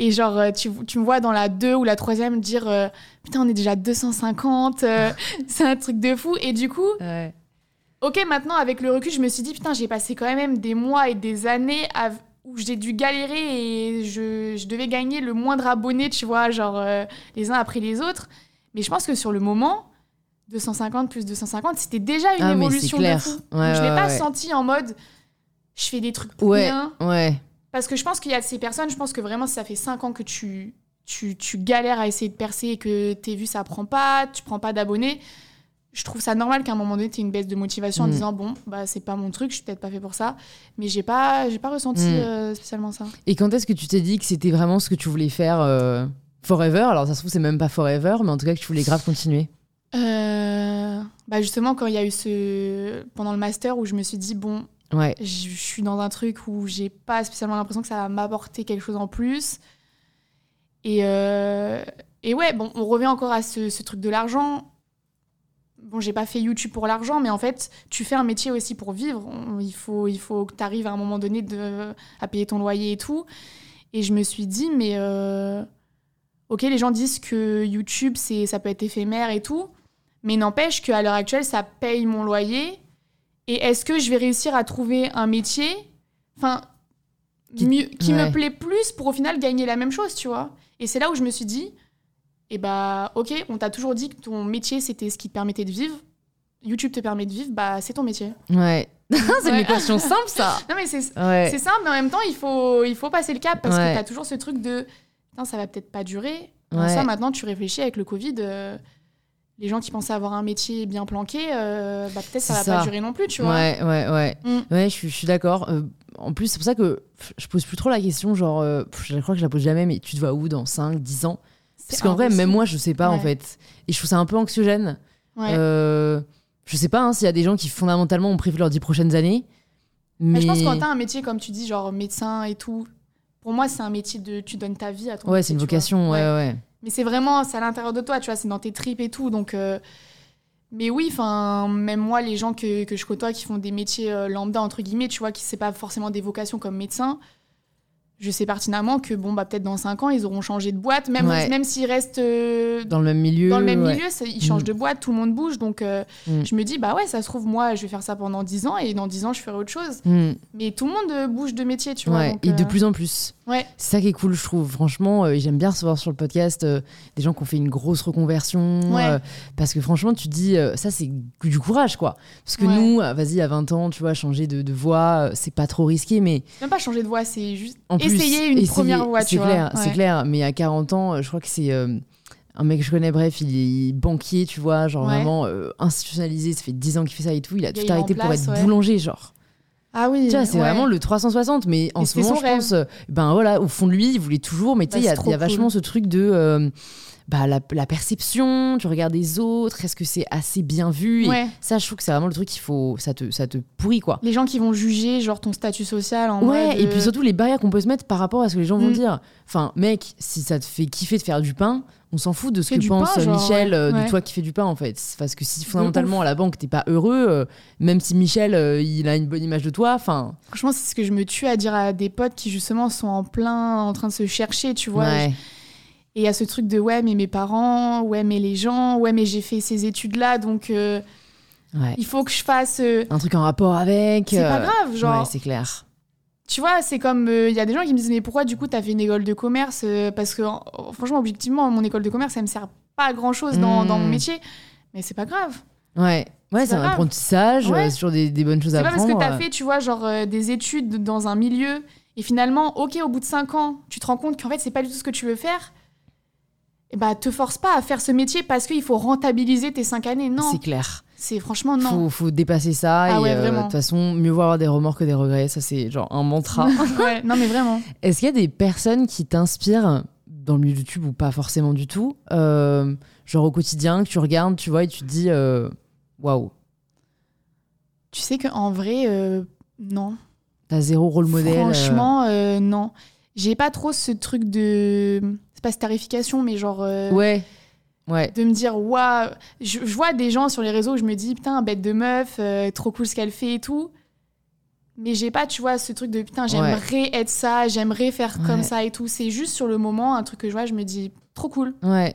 Et genre, euh, tu, tu me vois dans la 2 ou la troisième dire euh, Putain, on est déjà à 250, euh, c'est un truc de fou. Et du coup, Ouais. Ok, maintenant, avec le recul, je me suis dit, putain, j'ai passé quand même des mois et des années à- où j'ai dû galérer et je, je devais gagner le moindre abonné, tu vois, genre euh, les uns après les autres. Mais je pense que sur le moment, 250 plus 250, c'était déjà une Ah, évolution de fou. Ouais, je l'ai ouais, pas ouais. senti en mode, je fais des trucs pour Ouais, rien. ouais. Parce que je pense qu'il y a ces personnes, je pense que vraiment, si ça fait 5 ans que tu, tu, tu galères à essayer de percer et que tes vues, ça prend pas, tu prends pas d'abonnés, je trouve ça normal qu'à un moment donné, tu aies une baisse de motivation en Mm. disant, bon, bah, c'est pas mon truc, je suis peut-être pas fait pour ça. Mais j'ai pas, j'ai pas ressenti Mm. euh, spécialement ça. Et quand est-ce que tu t'es dit que c'était vraiment ce que tu voulais faire euh, forever? Alors, ça se trouve, c'est même pas forever, mais en tout cas, que tu voulais grave continuer. Euh, bah justement, quand il y a eu ce. pendant le master où je me suis dit, bon, Ouais. je suis dans un truc où j'ai pas spécialement l'impression que ça va m'apporter quelque chose en plus. Et, euh, et ouais, bon, on revient encore à ce, truc de l'argent. Bon, j'ai pas fait YouTube pour l'argent, mais en fait, tu fais un métier aussi pour vivre. Il, faut, il faut que tu arrives à un moment donné de, à payer ton loyer et tout. Et je me suis dit, mais euh, ok, les gens disent que YouTube, ça peut être éphémère et tout, mais n'empêche qu'à l'heure actuelle, ça paye mon loyer. Et est-ce que je vais réussir à trouver un métier enfin, Qui- mieux, qui ouais. me plaît plus pour au final gagner la même chose, tu vois? Et c'est là où je me suis dit, eh bah, ok, on t'a toujours dit que ton métier, c'était ce qui te permettait de vivre. YouTube te permet de vivre, bah, c'est ton métier. Ouais. c'est une équation simple, ça Non, mais c'est Ouais. simple, mais en même temps, il faut, il faut passer le cap parce que t'as toujours ce truc de, ça va peut-être pas durer. Ça, maintenant, tu réfléchis avec le Covid. euh, les gens qui pensaient avoir un métier bien planqué, euh, bah, peut-être ça va pas durer non plus, tu vois. Ouais, ouais, ouais. Mm. Ouais, je suis, je suis d'accord. Euh, en plus, c'est pour ça que je pose plus trop la question, genre, euh, je crois que je la pose jamais, mais tu te vois où dans 5, 10 ans? Parce qu'en vrai, même moi, je sais pas, en fait. Et je trouve ça un peu anxiogène. Ouais. Je sais pas hein, s'il y a des gens qui, fondamentalement, ont prévu leurs 10 prochaines années. Mais, Mais je pense que quand t'as un métier, comme tu dis, genre médecin et tout, pour moi, c'est un métier de. Tu donnes ta vie à ton Ouais, c'est une vocation, ouais, ouais. Mais c'est vraiment, c'est à l'intérieur de toi, tu vois, c'est dans tes tripes et tout. Donc, euh, mais oui, enfin, même moi, les gens que, je côtoie qui font des métiers euh, lambda, entre guillemets, tu vois, qui c'est pas forcément des vocations comme médecin, je sais pertinemment que, bon, bah, peut-être dans 5 ans, ils auront changé de boîte, même, Ouais. même s'ils restent euh, Dans le même milieu. dans le même ouais. milieu, c'est- ils changent Mm. de boîte, tout le monde bouge. Donc, euh, Mm. je me dis, bah ouais, ça se trouve, moi, je vais faire ça pendant 10 ans et dans 10 ans, je ferai autre chose. Mm. Mais tout le monde euh, bouge de métier, tu vois. Donc, et de plus en plus. Ouais. C'est ça qui est cool, je trouve. Franchement, j'aime bien recevoir sur le podcast des gens qui ont fait une grosse reconversion. Parce que franchement, tu te dis, ça, c'est du courage, quoi. Parce que nous, vas-y, à 20 ans, tu vois, changer de, de voix, c'est pas trop risqué, mais Même pas changer de voix, c'est juste en essayer une essayer, première voix, tu C'est vois. clair, c'est Ouais. clair. Mais à 40 ans, je crois que c'est. euh, un mec que je connais, bref, il est banquier, tu vois, genre Ouais. vraiment euh, institutionnalisé, ça fait 10 ans qu'il fait ça et tout. Il a tout arrêté pour être ouais. boulanger, genre. Ah oui. Tu vois, c'est ouais. vraiment le 360, mais en ce moment, je pense, euh, ben voilà, au fond de lui, il voulait toujours, mais tu sais, Bah, il y a, c'est trop il y a vachement cool. ce truc de. euh, bah, la, la perception, tu regardes les autres, est-ce que c'est assez bien vu Et Ouais. Ça, je trouve que c'est vraiment le truc qu'il faut. Ça te, ça te pourrit, quoi. Les gens qui vont juger, genre ton statut social en Ouais, mode, et puis euh, surtout les barrières qu'on peut se mettre par rapport à ce que les gens vont Mm. dire. Enfin, mec, si ça te fait kiffer de faire du pain, on s'en fout de ce que du pense pain, genre, Michel euh, ouais. de toi qui fais du pain en fait. Parce que si fondamentalement à la banque t'es pas heureux, euh, même si Michel euh, il a une bonne image de toi, enfin. Franchement, c'est ce que je me tue à dire à des potes qui justement sont en plein en train de se chercher, tu vois. Ouais. Et il y a ce truc de ouais, mais mes parents, ouais, mais les gens, ouais, mais j'ai fait ces études-là, donc euh, ouais. il faut que je fasse. euh, Un truc en rapport avec. C'est euh, pas grave, genre. Ouais, c'est clair. Tu vois, c'est comme. Il y a des gens qui me disent, mais pourquoi du coup t'as fait une école de commerce Euh, Parce que en- franchement, objectivement, mon école de commerce, ça me sert pas à grand chose dans, Mm. dans mon métier. Mais c'est pas grave. Ouais. Ouais, C'est c'est un grave. apprentissage, Ouais. euh, c'est toujours des, des bonnes choses C'est à pas parce apprendre. que t'as euh. fait, tu vois, genre euh, des études dans un milieu et finalement, ok, au bout de 5 ans, tu te rends compte qu'en fait, c'est pas du tout ce que tu veux faire. Et bah, te force pas à faire ce métier parce qu'il faut rentabiliser tes 5 années. Non, C'est clair. c'est franchement non. Faut, faut dépasser ça. Ah et ouais, euh, de toute façon, mieux vaut avoir des remords que des regrets. Ça, c'est genre un mantra. Ouais, non, mais vraiment. Est-ce qu'il y a des personnes qui t'inspirent dans le milieu de YouTube ou pas forcément du tout euh, Genre au quotidien, que tu regardes, tu vois, et tu te dis euh, waouh, Tu sais qu'en vrai, euh, non. t'as zéro rôle modèle. Franchement, non. J'ai pas trop ce truc de. C'est pas starification, mais genre. euh, Ouais, ouais. de me dire waouh je, je vois des gens sur les réseaux où je me dis putain bête de meuf euh, trop cool ce qu'elle fait et tout mais j'ai pas tu vois ce truc de putain j'aimerais être ça j'aimerais faire comme ça et tout c'est juste sur le moment un truc que je vois je me dis trop cool Ouais.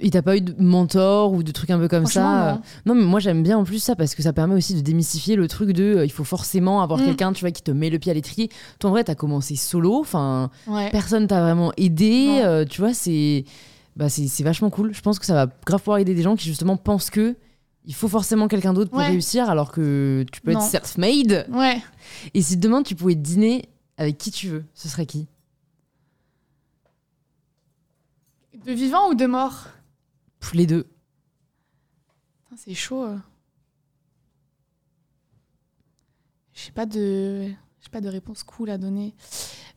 Et t'as pas eu de mentor ou de trucs un peu comme ça euh, non. Non, mais moi j'aime bien en plus ça parce que ça permet aussi de démystifier le truc de euh, il faut forcément avoir Mm. quelqu'un tu vois qui te met le pied à l'étrier. Toi en vrai t'as commencé solo, enfin ouais personne t'a vraiment aidé, euh, tu vois c'est bah c'est c'est vachement cool. Je pense que ça va grave pouvoir aider des gens qui justement pensent que il faut forcément quelqu'un d'autre pour Ouais. réussir alors que tu peux Non. être self-made. ouais Et si demain tu pouvais dîner avec qui tu veux, ce serait qui? De vivant ou de mort Pff, Les deux. C'est chaud euh. j'ai pas de j'ai pas de réponse cool à donner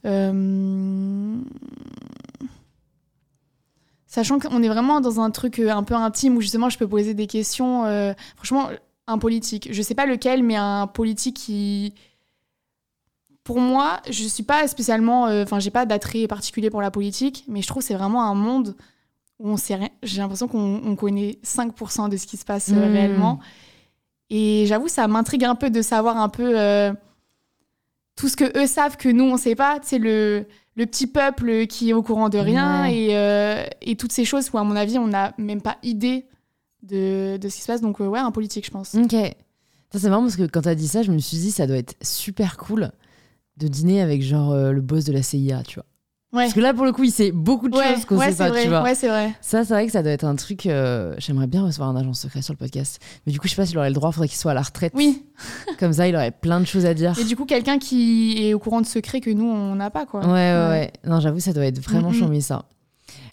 Euh, Sachant qu'on est vraiment dans un truc euh, un peu intime où justement je peux poser des questions. euh, franchement, un politique. Je sais pas lequel, mais un politique qui. Pour moi, je suis pas spécialement. euh, Enfin, j'ai pas d'attrait particulier pour la politique, mais je trouve que c'est vraiment un monde où on sait rien. J'ai l'impression qu'on on connaît 5% de ce qui se passe euh, Mm. réellement. Et j'avoue, ça m'intrigue un peu de savoir un peu euh, tout ce que eux savent que nous, on sait pas. Tu sais, le, le petit peuple qui est au courant de rien Ouais. et, euh, et toutes ces choses où, à mon avis, on n'a même pas idée de, de ce qui se passe. Donc, euh, ouais, un politique, je pense. Ok. Ça, c'est marrant parce que quand t'as dit ça, je me suis dit, ça doit être super cool de dîner avec genre euh, le boss de la CIA, tu vois. Ouais, Parce que là, pour le coup, il sait beaucoup de ouais, choses qu'on ouais, sait pas, vrai. tu vois. Ouais, c'est vrai. Ça, c'est vrai que ça doit être un truc. euh, J'aimerais bien recevoir un agent secret sur le podcast. Mais du coup, je sais pas s'il aurait le droit, faudrait qu'il soit à la retraite. Oui. Comme ça, il aurait plein de choses à dire. Et du coup, quelqu'un qui est au courant de secrets que nous, on n'a pas, quoi. Ouais, ouais, ouais. Non, j'avoue, ça doit être vraiment mm. chambé, ça.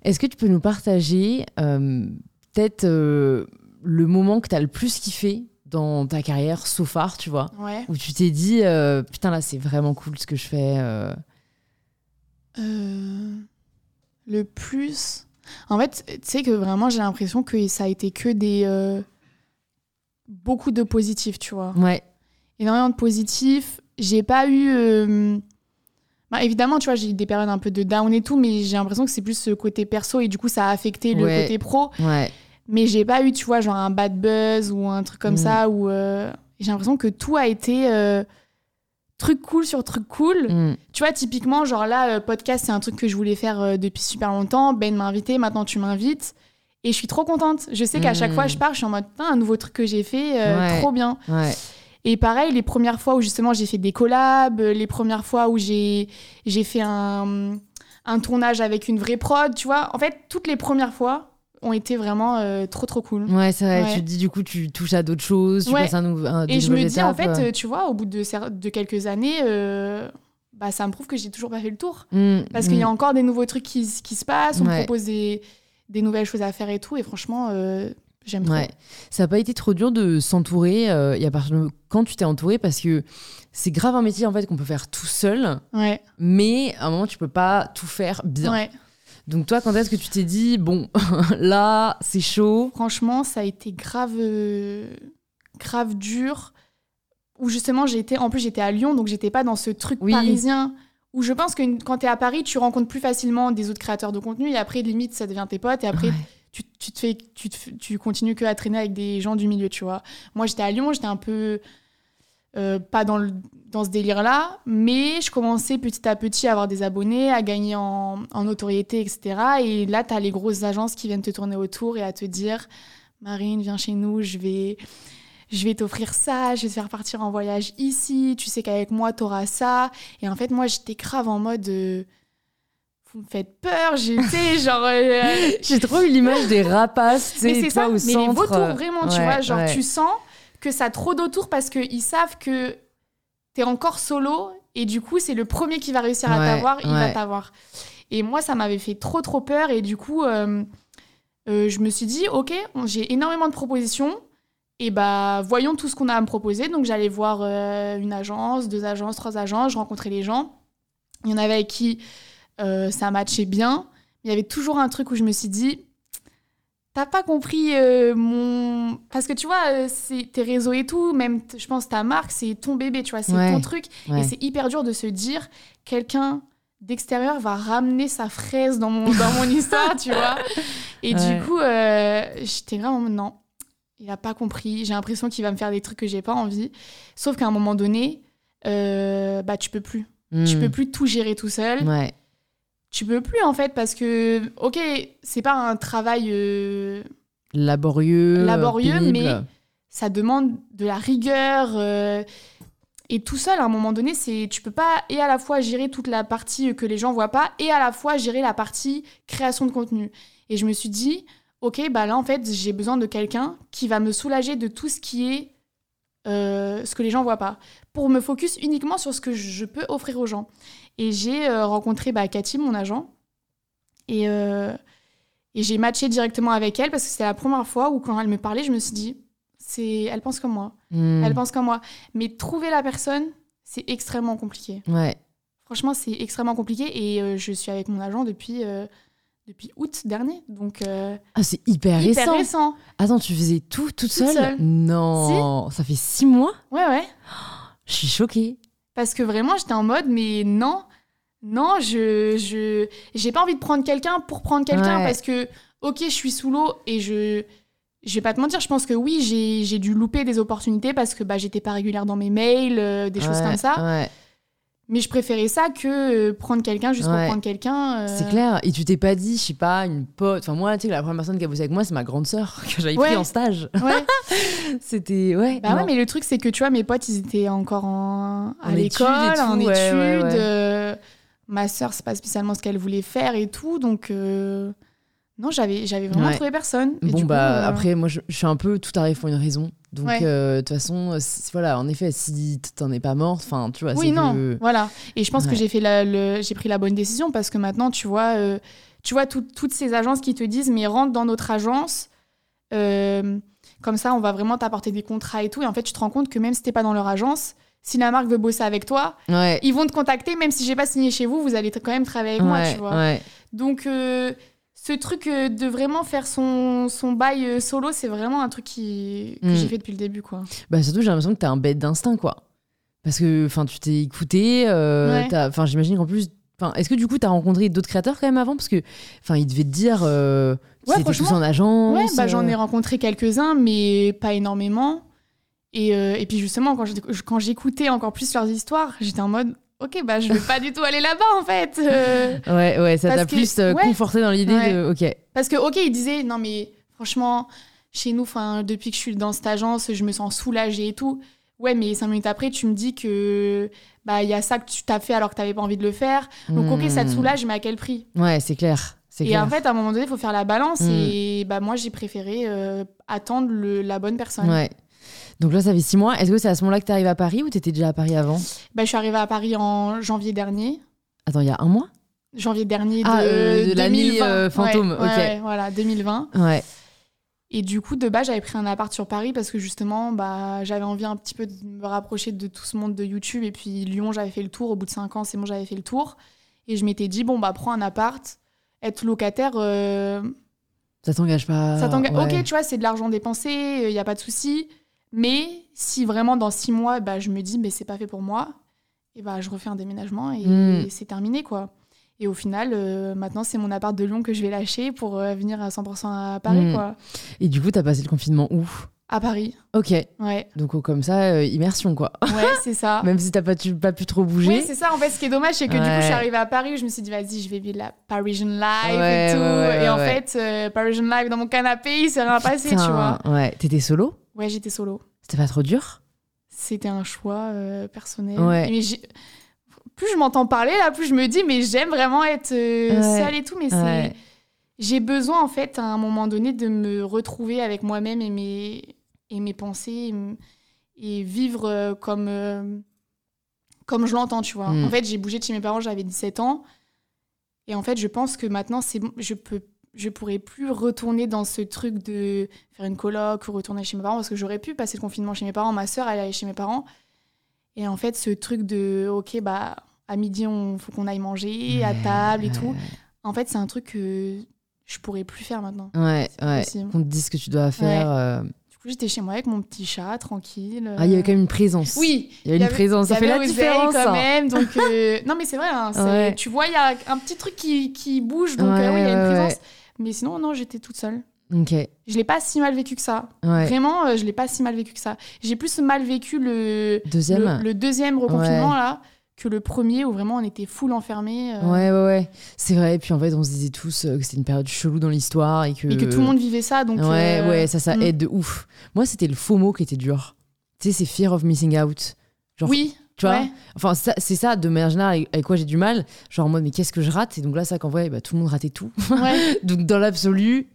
Est-ce que tu peux nous partager euh, peut-être euh, le moment que t'as le plus kiffé dans ta carrière so far, tu vois Ouais. Où tu t'es dit, euh, putain, là, c'est vraiment cool ce que je fais. euh. Euh, le plus. En fait, tu sais que vraiment, j'ai l'impression que ça a été que des. beaucoup de positifs, tu vois. Ouais. Énormément de positifs. J'ai pas eu. bah, évidemment, tu vois, j'ai eu des périodes un peu de down et tout, mais j'ai l'impression que c'est plus ce côté perso et du coup, ça a affecté le Ouais. côté pro. Ouais. Mais j'ai pas eu, tu vois, genre un bad buzz ou un truc comme Mm. ça où. euh, J'ai l'impression que tout a été. euh, truc cool sur truc cool. Mm. Tu vois, typiquement, genre là, euh, podcast, c'est un truc que je voulais faire depuis super longtemps. Ben m'a invité, maintenant tu m'invites. Et je suis trop contente. Je sais qu'à chaque Mm. fois, je pars, je suis en mode, Putain, un nouveau truc que j'ai fait, Ouais. trop bien. Ouais. Et pareil, les premières fois où justement j'ai fait des collabs, les premières fois où j'ai j'ai fait un, un tournage avec une vraie prod, tu vois. En fait, toutes les premières fois ont été vraiment euh, trop, trop cool. Ouais, c'est vrai. Ouais. Tu te dis, du coup, tu touches à d'autres choses, tu Ouais. passes un nouveau. un- des Et je me dis, en fait, euh, tu vois, au bout de, de quelques années, euh, bah, ça me prouve que j'ai toujours pas fait le tour. euh. Mm, Parce qu'il y a mm. encore des nouveaux trucs qui, qui se passent, on Ouais. me propose des, des nouvelles choses à faire et tout. Et franchement, euh, j'aime trop. Ouais. Ça n'a pas été trop dur de s'entourer et à partir de quand tu t'es entouré parce que c'est grave un métier en fait qu'on peut faire tout seul, Ouais, mais à un moment tu peux pas tout faire bien. ouais. Donc toi, quand est-ce que tu t'es dit bon, là c'est chaud Franchement, ça a été grave, euh, grave dur. Où justement, j'étais, en plus, j'étais à Lyon, donc j'étais pas dans ce truc Oui. parisien. Où je pense que quand tu es à Paris, tu rencontres plus facilement des autres créateurs de contenu et après, limite, ça devient tes potes et après, Ouais. tu, tu te fais, tu, te tu continues que à traîner avec des gens du milieu, tu vois. Moi, j'étais à Lyon, j'étais un peu euh, pas dans, le, dans ce délire-là, mais je commençais petit à petit à avoir des abonnés, à gagner en, en notoriété, etc. Et là, tu as les grosses agences qui viennent te tourner autour et à te dire Marine, viens chez nous, je vais. Je vais t'offrir ça, je vais te faire partir en voyage ici, tu sais qu'avec moi, t'auras ça. Et en fait, moi, j'étais grave en mode. euh, vous me faites peur, j'étais genre. euh, J'ai trop eu l'image des rapaces, tu sais, mais toi, ça, au mais les centre, vautours, euh, vraiment, tu vois, genre ouais. tu sens que ça a trop d'autours parce qu'ils savent que t'es encore solo et du coup, c'est le premier qui va réussir à Ouais, t'avoir, il va t'avoir. Et moi, ça m'avait fait trop, trop peur et du coup, euh, euh, je me suis dit, ok, j'ai énormément de propositions. Et bah, voyons tout ce qu'on a à me proposer. Donc, j'allais voir euh, une agence, deux agences, trois agences, je rencontrais les gens. Il y en avait avec qui ça matchait bien. Il y avait toujours un truc où je me suis dit, t'as pas compris euh, mon. Parce que tu vois, euh, c'est tes réseaux et tout, même je pense ta marque, c'est ton bébé, tu vois, c'est Ouais. ton truc. Ouais. Et c'est hyper dur de se dire, quelqu'un d'extérieur va ramener sa fraise dans mon, dans mon histoire, tu vois. Et Ouais. du coup, euh, j'étais vraiment, non, il a pas compris. J'ai l'impression qu'il va me faire des trucs que j'ai pas envie. Sauf qu'à un moment donné, bah, tu peux plus. Tu Hmm. peux plus tout gérer tout seul. Ouais. Tu peux plus, en fait, parce que, ok, c'est pas un travail. euh, Laborieux, Laborieux, pénible. mais- ça demande de la rigueur. euh, et tout seul, à un moment donné, c'est tu peux pas et à la fois gérer toute la partie que les gens voient pas et à la fois gérer la partie création de contenu. Et je me suis dit, ok, bah là en fait, j'ai besoin de quelqu'un qui va me soulager de tout ce qui est euh, ce que les gens voient pas, pour me focus uniquement sur ce que je peux offrir aux gens. Et j'ai euh, rencontré bah, Cathy, mon agent, et, euh, et j'ai matché directement avec elle parce que c'était la première fois où quand elle me parlait, je me suis dit, c'est, elle pense comme moi, Hmm. elle pense comme moi. Mais trouver la personne, c'est extrêmement compliqué. Ouais. Franchement, c'est extrêmement compliqué et euh, je suis avec mon agent depuis, euh, depuis août dernier, donc Ah, c'est hyper, hyper récent. récent. Attends, tu faisais tout toute, Toute seule, seule. Non, ça fait six mois? Ouais, ouais. Je suis choquée. Parce que vraiment, j'étais en mode, mais non, non, je, je, j'ai pas envie de prendre quelqu'un pour prendre quelqu'un Ouais. parce que, ok, je suis sous l'eau et je, je vais pas te mentir, je pense que oui, j'ai, j'ai dû louper des opportunités parce que bah, j'étais pas régulière dans mes mails, euh, des choses comme ça. Ouais, Mais je préférais ça que euh, prendre quelqu'un juste Ouais. pour prendre quelqu'un. euh, c'est clair. Et tu t'es pas dit, je sais pas, une pote. Enfin, moi, tu sais, la première personne qui a bossé avec moi, c'est ma grande sœur que j'avais Ouais. pris en stage. Ouais. C'était. Ouais. Bah ouais, mais le truc, c'est que tu vois, mes potes, ils étaient encore en... à l'école, en études. euh, Ma sœur, c'est pas spécialement ce qu'elle voulait faire et tout. Donc, euh, non, j'avais, j'avais vraiment Ouais. trouvé personne. Et Bon, du coup, bah, euh, après, moi, je, je suis un peu tout arrive pour une raison. Donc, Ouais. euh, de toute façon, voilà, en effet, si t'en es pas morte, enfin, tu vois, Oui, c'est non, que- voilà. Et je pense Ouais. que j'ai fait la, le- j'ai pris la bonne décision parce que maintenant, tu vois, euh, tu vois tout- toutes ces agences qui te disent, mais rentre dans notre agence. comme ça, on va vraiment t'apporter des contrats et tout. Et en fait, tu te rends compte que même si t'es pas dans leur agence, si la marque veut bosser avec toi, ils vont te contacter, même si j'ai pas signé chez vous, vous allez quand même travailler avec moi, tu vois. Donc, ce truc euh, de vraiment faire son, son bail euh, solo, c'est vraiment un truc qui, que Mm. j'ai fait depuis le début, quoi. Bah, surtout, j'ai l'impression que t'as un bête d'instinct, quoi. Parce que, enfin, tu t'es écouté, euh, Ouais. j'imagine qu'en plus. Est-ce que du coup, t'as rencontré d'autres créateurs quand même avant? Parce que, enfin, ils devaient te dire euh, qu'ils Ouais, étaient tous en agence. Ouais, bah, j'en ai euh, rencontré quelques-uns, mais pas énormément. Et, euh, et puis justement, quand j'écoutais encore plus leurs histoires, j'étais en mode, ok, bah je vais pas du tout aller là-bas en fait. Euh, Ouais, ouais, ça t'a plus euh, ouais. conforté dans l'idée Ouais. de. Ok. parce que ok, ils disaient, non mais franchement, chez nous, 'fin, depuis que je suis dans cette agence, je me sens soulagée et tout. Ouais, mais cinq minutes après, tu me dis que bah il y a ça que tu t'as fait alors que t'avais pas envie de le faire. Donc ok, ça te Hmm. soulage, mais à quel prix? Ouais, c'est clair. Et clair. en fait, à un moment donné, il faut faire la balance. Mm. Et bah moi, j'ai préféré euh, attendre le- la bonne personne. Ouais. Donc là, ça fait six mois. Est-ce que c'est à ce moment-là que t'arrives à Paris ou t'étais déjà à Paris avant Bah, je suis arrivée à Paris en janvier dernier. Attends, il y a un mois janvier dernier de, Ah, euh, de l'année, 2020. euh, fantôme, Ouais, ok. ouais, voilà, 2020. Ouais. Et du coup, de base, j'avais pris un appart sur Paris parce que justement, bah, j'avais envie un petit peu de me rapprocher de tout ce monde de YouTube. Et puis Lyon, j'avais fait le tour. Au bout de 5 ans, c'est bon, j'avais fait le tour. Et je m'étais dit, bon, bah, prends un appart. Être locataire, euh, Ça t'engage pas. ça t'engage. Ah, ouais. Ok, tu vois, c'est de l'argent dépensé, il n'y a pas de souci. Mais si vraiment dans 6 mois, bah, je me dis, mais c'est pas fait pour moi, et bah, je refais un déménagement et, Mm. et c'est terminé, quoi. Et au final, euh, maintenant, c'est mon appart de Lyon que je vais lâcher pour euh, venir à 100% à Paris, Mm. quoi. Et du coup, t'as passé le confinement où? À Paris, Ok. ouais. Donc, oh, comme ça, euh, immersion, quoi. Ouais, c'est ça. Même si t'as pas, tu- pas pu trop bouger. Oui, c'est ça. En fait, ce qui est dommage, c'est que du coup, je suis arrivée à Paris, je me suis dit, vas-y, je vais vivre la Parisian life Ouais, et tout. ouais, et en fait, euh, Parisian life dans mon canapé, il s'est rien passé, tu vois. Ouais. T'étais solo? Ouais, j'étais solo. C'était pas trop dur? C'était un choix euh, personnel. Ouais. Mais plus je m'entends parler, là, plus je me dis, mais j'aime vraiment être seule et tout. Mais c'est... J'ai besoin, en fait, à un moment donné, de me retrouver avec moi-même et mes, et mes pensées et, vivre euh, comme, euh, comme je l'entends, tu vois. Mm. En fait, j'ai bougé de chez mes parents, j'avais 17 ans. Et en fait, je pense que maintenant, c'est bon, je peux je pourrais plus retourner dans ce truc de faire une coloc ou retourner chez mes parents parce que j'aurais pu passer le confinement chez mes parents. Ma sœur, elle allait chez mes parents. Et en fait, ce truc de, ok, bah, à midi, on faut qu'on aille manger à table et Ouais, tout. En fait, c'est un truc que je pourrais plus faire maintenant. Ouais, ouais. possible. Qu'on te dise ce que tu dois faire. euh. Coup, j'étais chez moi avec mon petit chat, tranquille. Ah, il y avait quand même une présence. Oui, Il y avait une présence. Ça fait la avait différence. quand hein. même. Donc, euh, non, mais c'est vrai. hein, Ouais. Tu vois, il y a un petit truc qui, qui bouge. Donc, Ouais, euh, oui, il y a une présence. ouais. Mais sinon, non, j'étais toute seule. Ok. Je l'ai pas si mal vécu que ça. Vraiment, euh, je l'ai pas si mal vécu que ça. J'ai plus mal vécu le, Deuxième. le, le deuxième reconfinement là que le premier où vraiment on était full enfermés. euh, Ouais, ouais, ouais. C'est vrai. Et puis en fait, on se disait tous euh, que c'était une période chelou dans l'histoire et que. Et que tout le monde vivait ça. Donc, Ouais, euh, ouais, ça, ça mm. aide de ouf. Moi, c'était le FOMO qui était dur. Tu sais, c'est fear of missing out. Genre, Oui, tu vois? ouais. Enfin, ça- c'est ça, de manière générale, avec, quoi j'ai du mal. Genre en mode, mais qu'est-ce que je rate? Et donc là, ça qu'en vrai, bah, tout le monde ratait tout. ouais. donc dans l'absolu,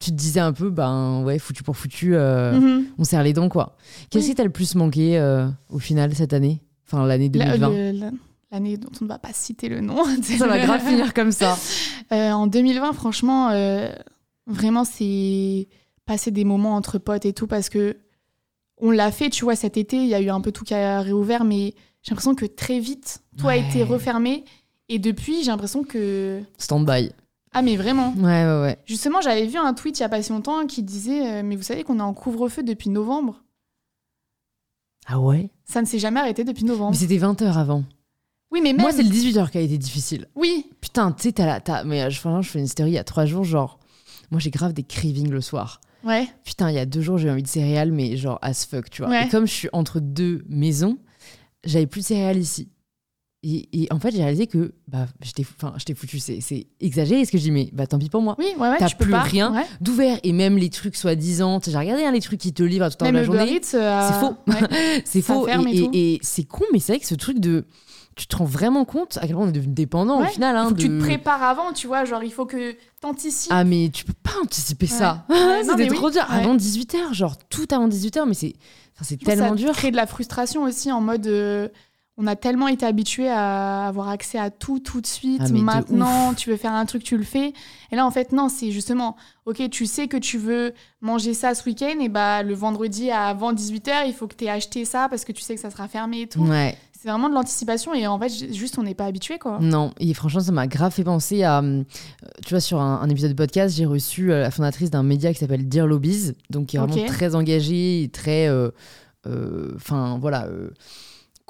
tu te disais un peu, ben ouais, foutu pour foutu, euh, Mhm. on serre les dents, quoi. Qu'est-ce qui t'a le plus manqué au final cette année? Enfin, l'année La- 2020. le- la- L'année dont on ne va pas citer le nom. Ça va grave finir comme ça. Euh, en 2020, franchement, euh, vraiment, c'est passer des moments entre potes et tout parce que on l'a fait, tu vois, cet été, il y a eu un peu tout qui a réouvert, mais j'ai l'impression que très vite, tout a été refermé. Et depuis, j'ai l'impression que. Stand-by. Ah, mais vraiment. Ouais, ouais, ouais. Justement, j'avais vu un tweet il y a pas si longtemps qui disait euh, Mais vous savez qu'on est en couvre-feu depuis novembre Ah ouais? Ça ne s'est jamais arrêté depuis Mais novembre. c'était 20h avant. Oui, mais même. Moi, c'est le 18h qui a été difficile. Oui, Putain, tu sais, t'as la. t'as- Mais euh, je, je fais une story il y a trois jours, genre. Moi, j'ai grave des cravings le soir. ouais. Putain, il y a deux jours, j'ai envie de céréales, mais genre as fuck, tu vois. Ouais. Et comme je suis entre deux maisons, j'avais plus de céréales ici. Et, et en fait, j'ai réalisé que bah, enfin, j'étais foutu. C'est exagéré ce que je dis, mais bah, tant pis pour moi. Oui, ouais, ouais, T'as plus pas. rien. Ouais. D'ouvert, et même les trucs soi-disant, j'ai regardé hein, les trucs qui te livrent tout le temps de la journée. Euh, C'est faux. ouais. C'est ça faux. et et et- c'est con, mais c'est vrai que ce truc de. Tu te rends vraiment compte à quel point on est devenu dépendant au Ouais. final. hein, que tu de- te prépares avant, tu vois. Genre, il faut que t'anticipes. Ah, mais tu peux pas anticiper ça. Ouais. Ouais, non, C'était mais oui. trop dur. Ouais. Avant 18h, genre tout avant 18h, mais c'est enfin, Je tellement ça dur. crée de la frustration aussi en mode. euh, on a tellement été habitué à avoir accès à tout tout de suite. Ah, de Maintenant, tu veux faire un truc, tu le fais. Et là, en fait, non, c'est justement, ok, tu sais que tu veux manger ça ce week-end, et bah le vendredi avant 18h, il faut que tu aies acheté ça parce que tu sais que ça sera fermé et tout. Ouais. C'est vraiment de l'anticipation et en fait, juste, on n'est pas habitué, quoi. Non, et franchement, ça m'a grave fait penser à. euh, Tu vois, sur un, un épisode de podcast, j'ai reçu euh, la fondatrice d'un média qui s'appelle Dear Lobbies, donc qui est vraiment très engagée très. euh, euh, Enfin, voilà. euh,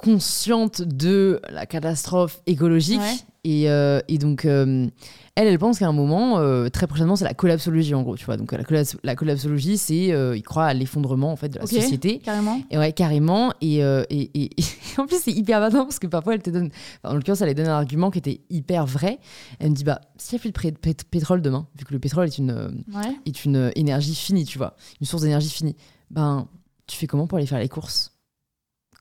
consciente de la catastrophe écologique. Ouais. Et, euh, et donc, euh, elle, elle pense qu'à un moment, euh, très prochainement, c'est la collapsologie, en gros, tu vois. Donc, la, collaps- la collapsologie, c'est. il croit à l'effondrement, en fait, de la société. Carrément. Et ouais, carrément. Et, et, en plus, c'est hyper maintenant parce que parfois, elle te donne. enfin, en l'occurrence, elle donne un argument qui était hyper vrai. Elle me dit bah, s'il n'y a plus de pét- pétrole demain, vu que le pétrole est une, Ouais. est une énergie finie, tu vois, une source d'énergie finie, ben, tu fais comment pour aller faire les courses?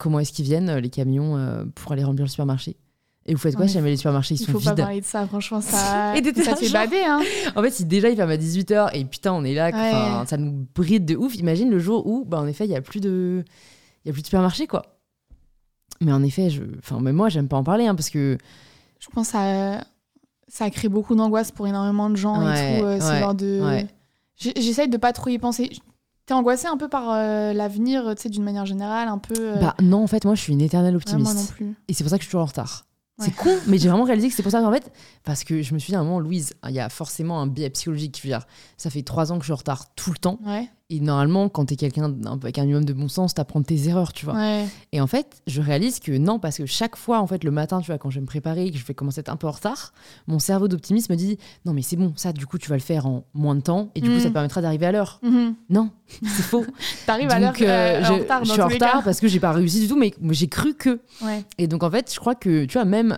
Comment est-ce qu'ils viennent, euh, les camions, euh, pour aller remplir le supermarché Et vous faites quoi jamais les supermarchés ils Il sont faut pas vides parler de ça, franchement, ça, Et ça fait bader, hein. En fait, si déjà il ferme à 18h et putain, on est là, Ouais. ça nous bride de ouf. Imagine le jour où, bah, en effet, il n'y a plus de. Il y a plus de supermarché, quoi. Mais en effet, je... enfin, même moi, j'aime pas en parler, hein, parce que. Je pense à ça crée beaucoup d'angoisse pour énormément de gens Ouais, et tout. euh, genre de. J'essaye de pas trop y penser. T'es angoissée un peu par euh, l'avenir, tu sais, d'une manière générale, un peu. euh, Bah non, en fait, moi, je suis une éternelle ouais, optimiste. moi non plus. Et c'est pour ça que je suis toujours en retard. Ouais. C'est con, mais j'ai vraiment réalisé que c'est pour ça qu'en fait, parce que je me suis dit à un moment, Louise, il y a forcément un biais psychologique. Je veux dire, ça fait trois ans que je suis en retard tout le temps. Ouais. Et normalement, quand t'es quelqu'un avec un minimum de bon sens, t'apprends tes erreurs, tu vois. Ouais. Et en fait, je réalise que non, parce que chaque fois, en fait, le matin, tu vois, quand je vais me préparer, que je vais commencer à être un peu en retard, mon cerveau d'optimiste me dit non, mais c'est bon, ça, du coup, tu vas le faire en moins de temps, et du coup, ça te permettra d'arriver à l'heure. Mhm. Non, c'est faux. T'arrives à l'heure euh, euh, je, en retard dans je suis en retard cas. parce que j'ai pas réussi du tout, mais, j'ai cru que. Ouais. Et donc, en fait, je crois que, tu vois, même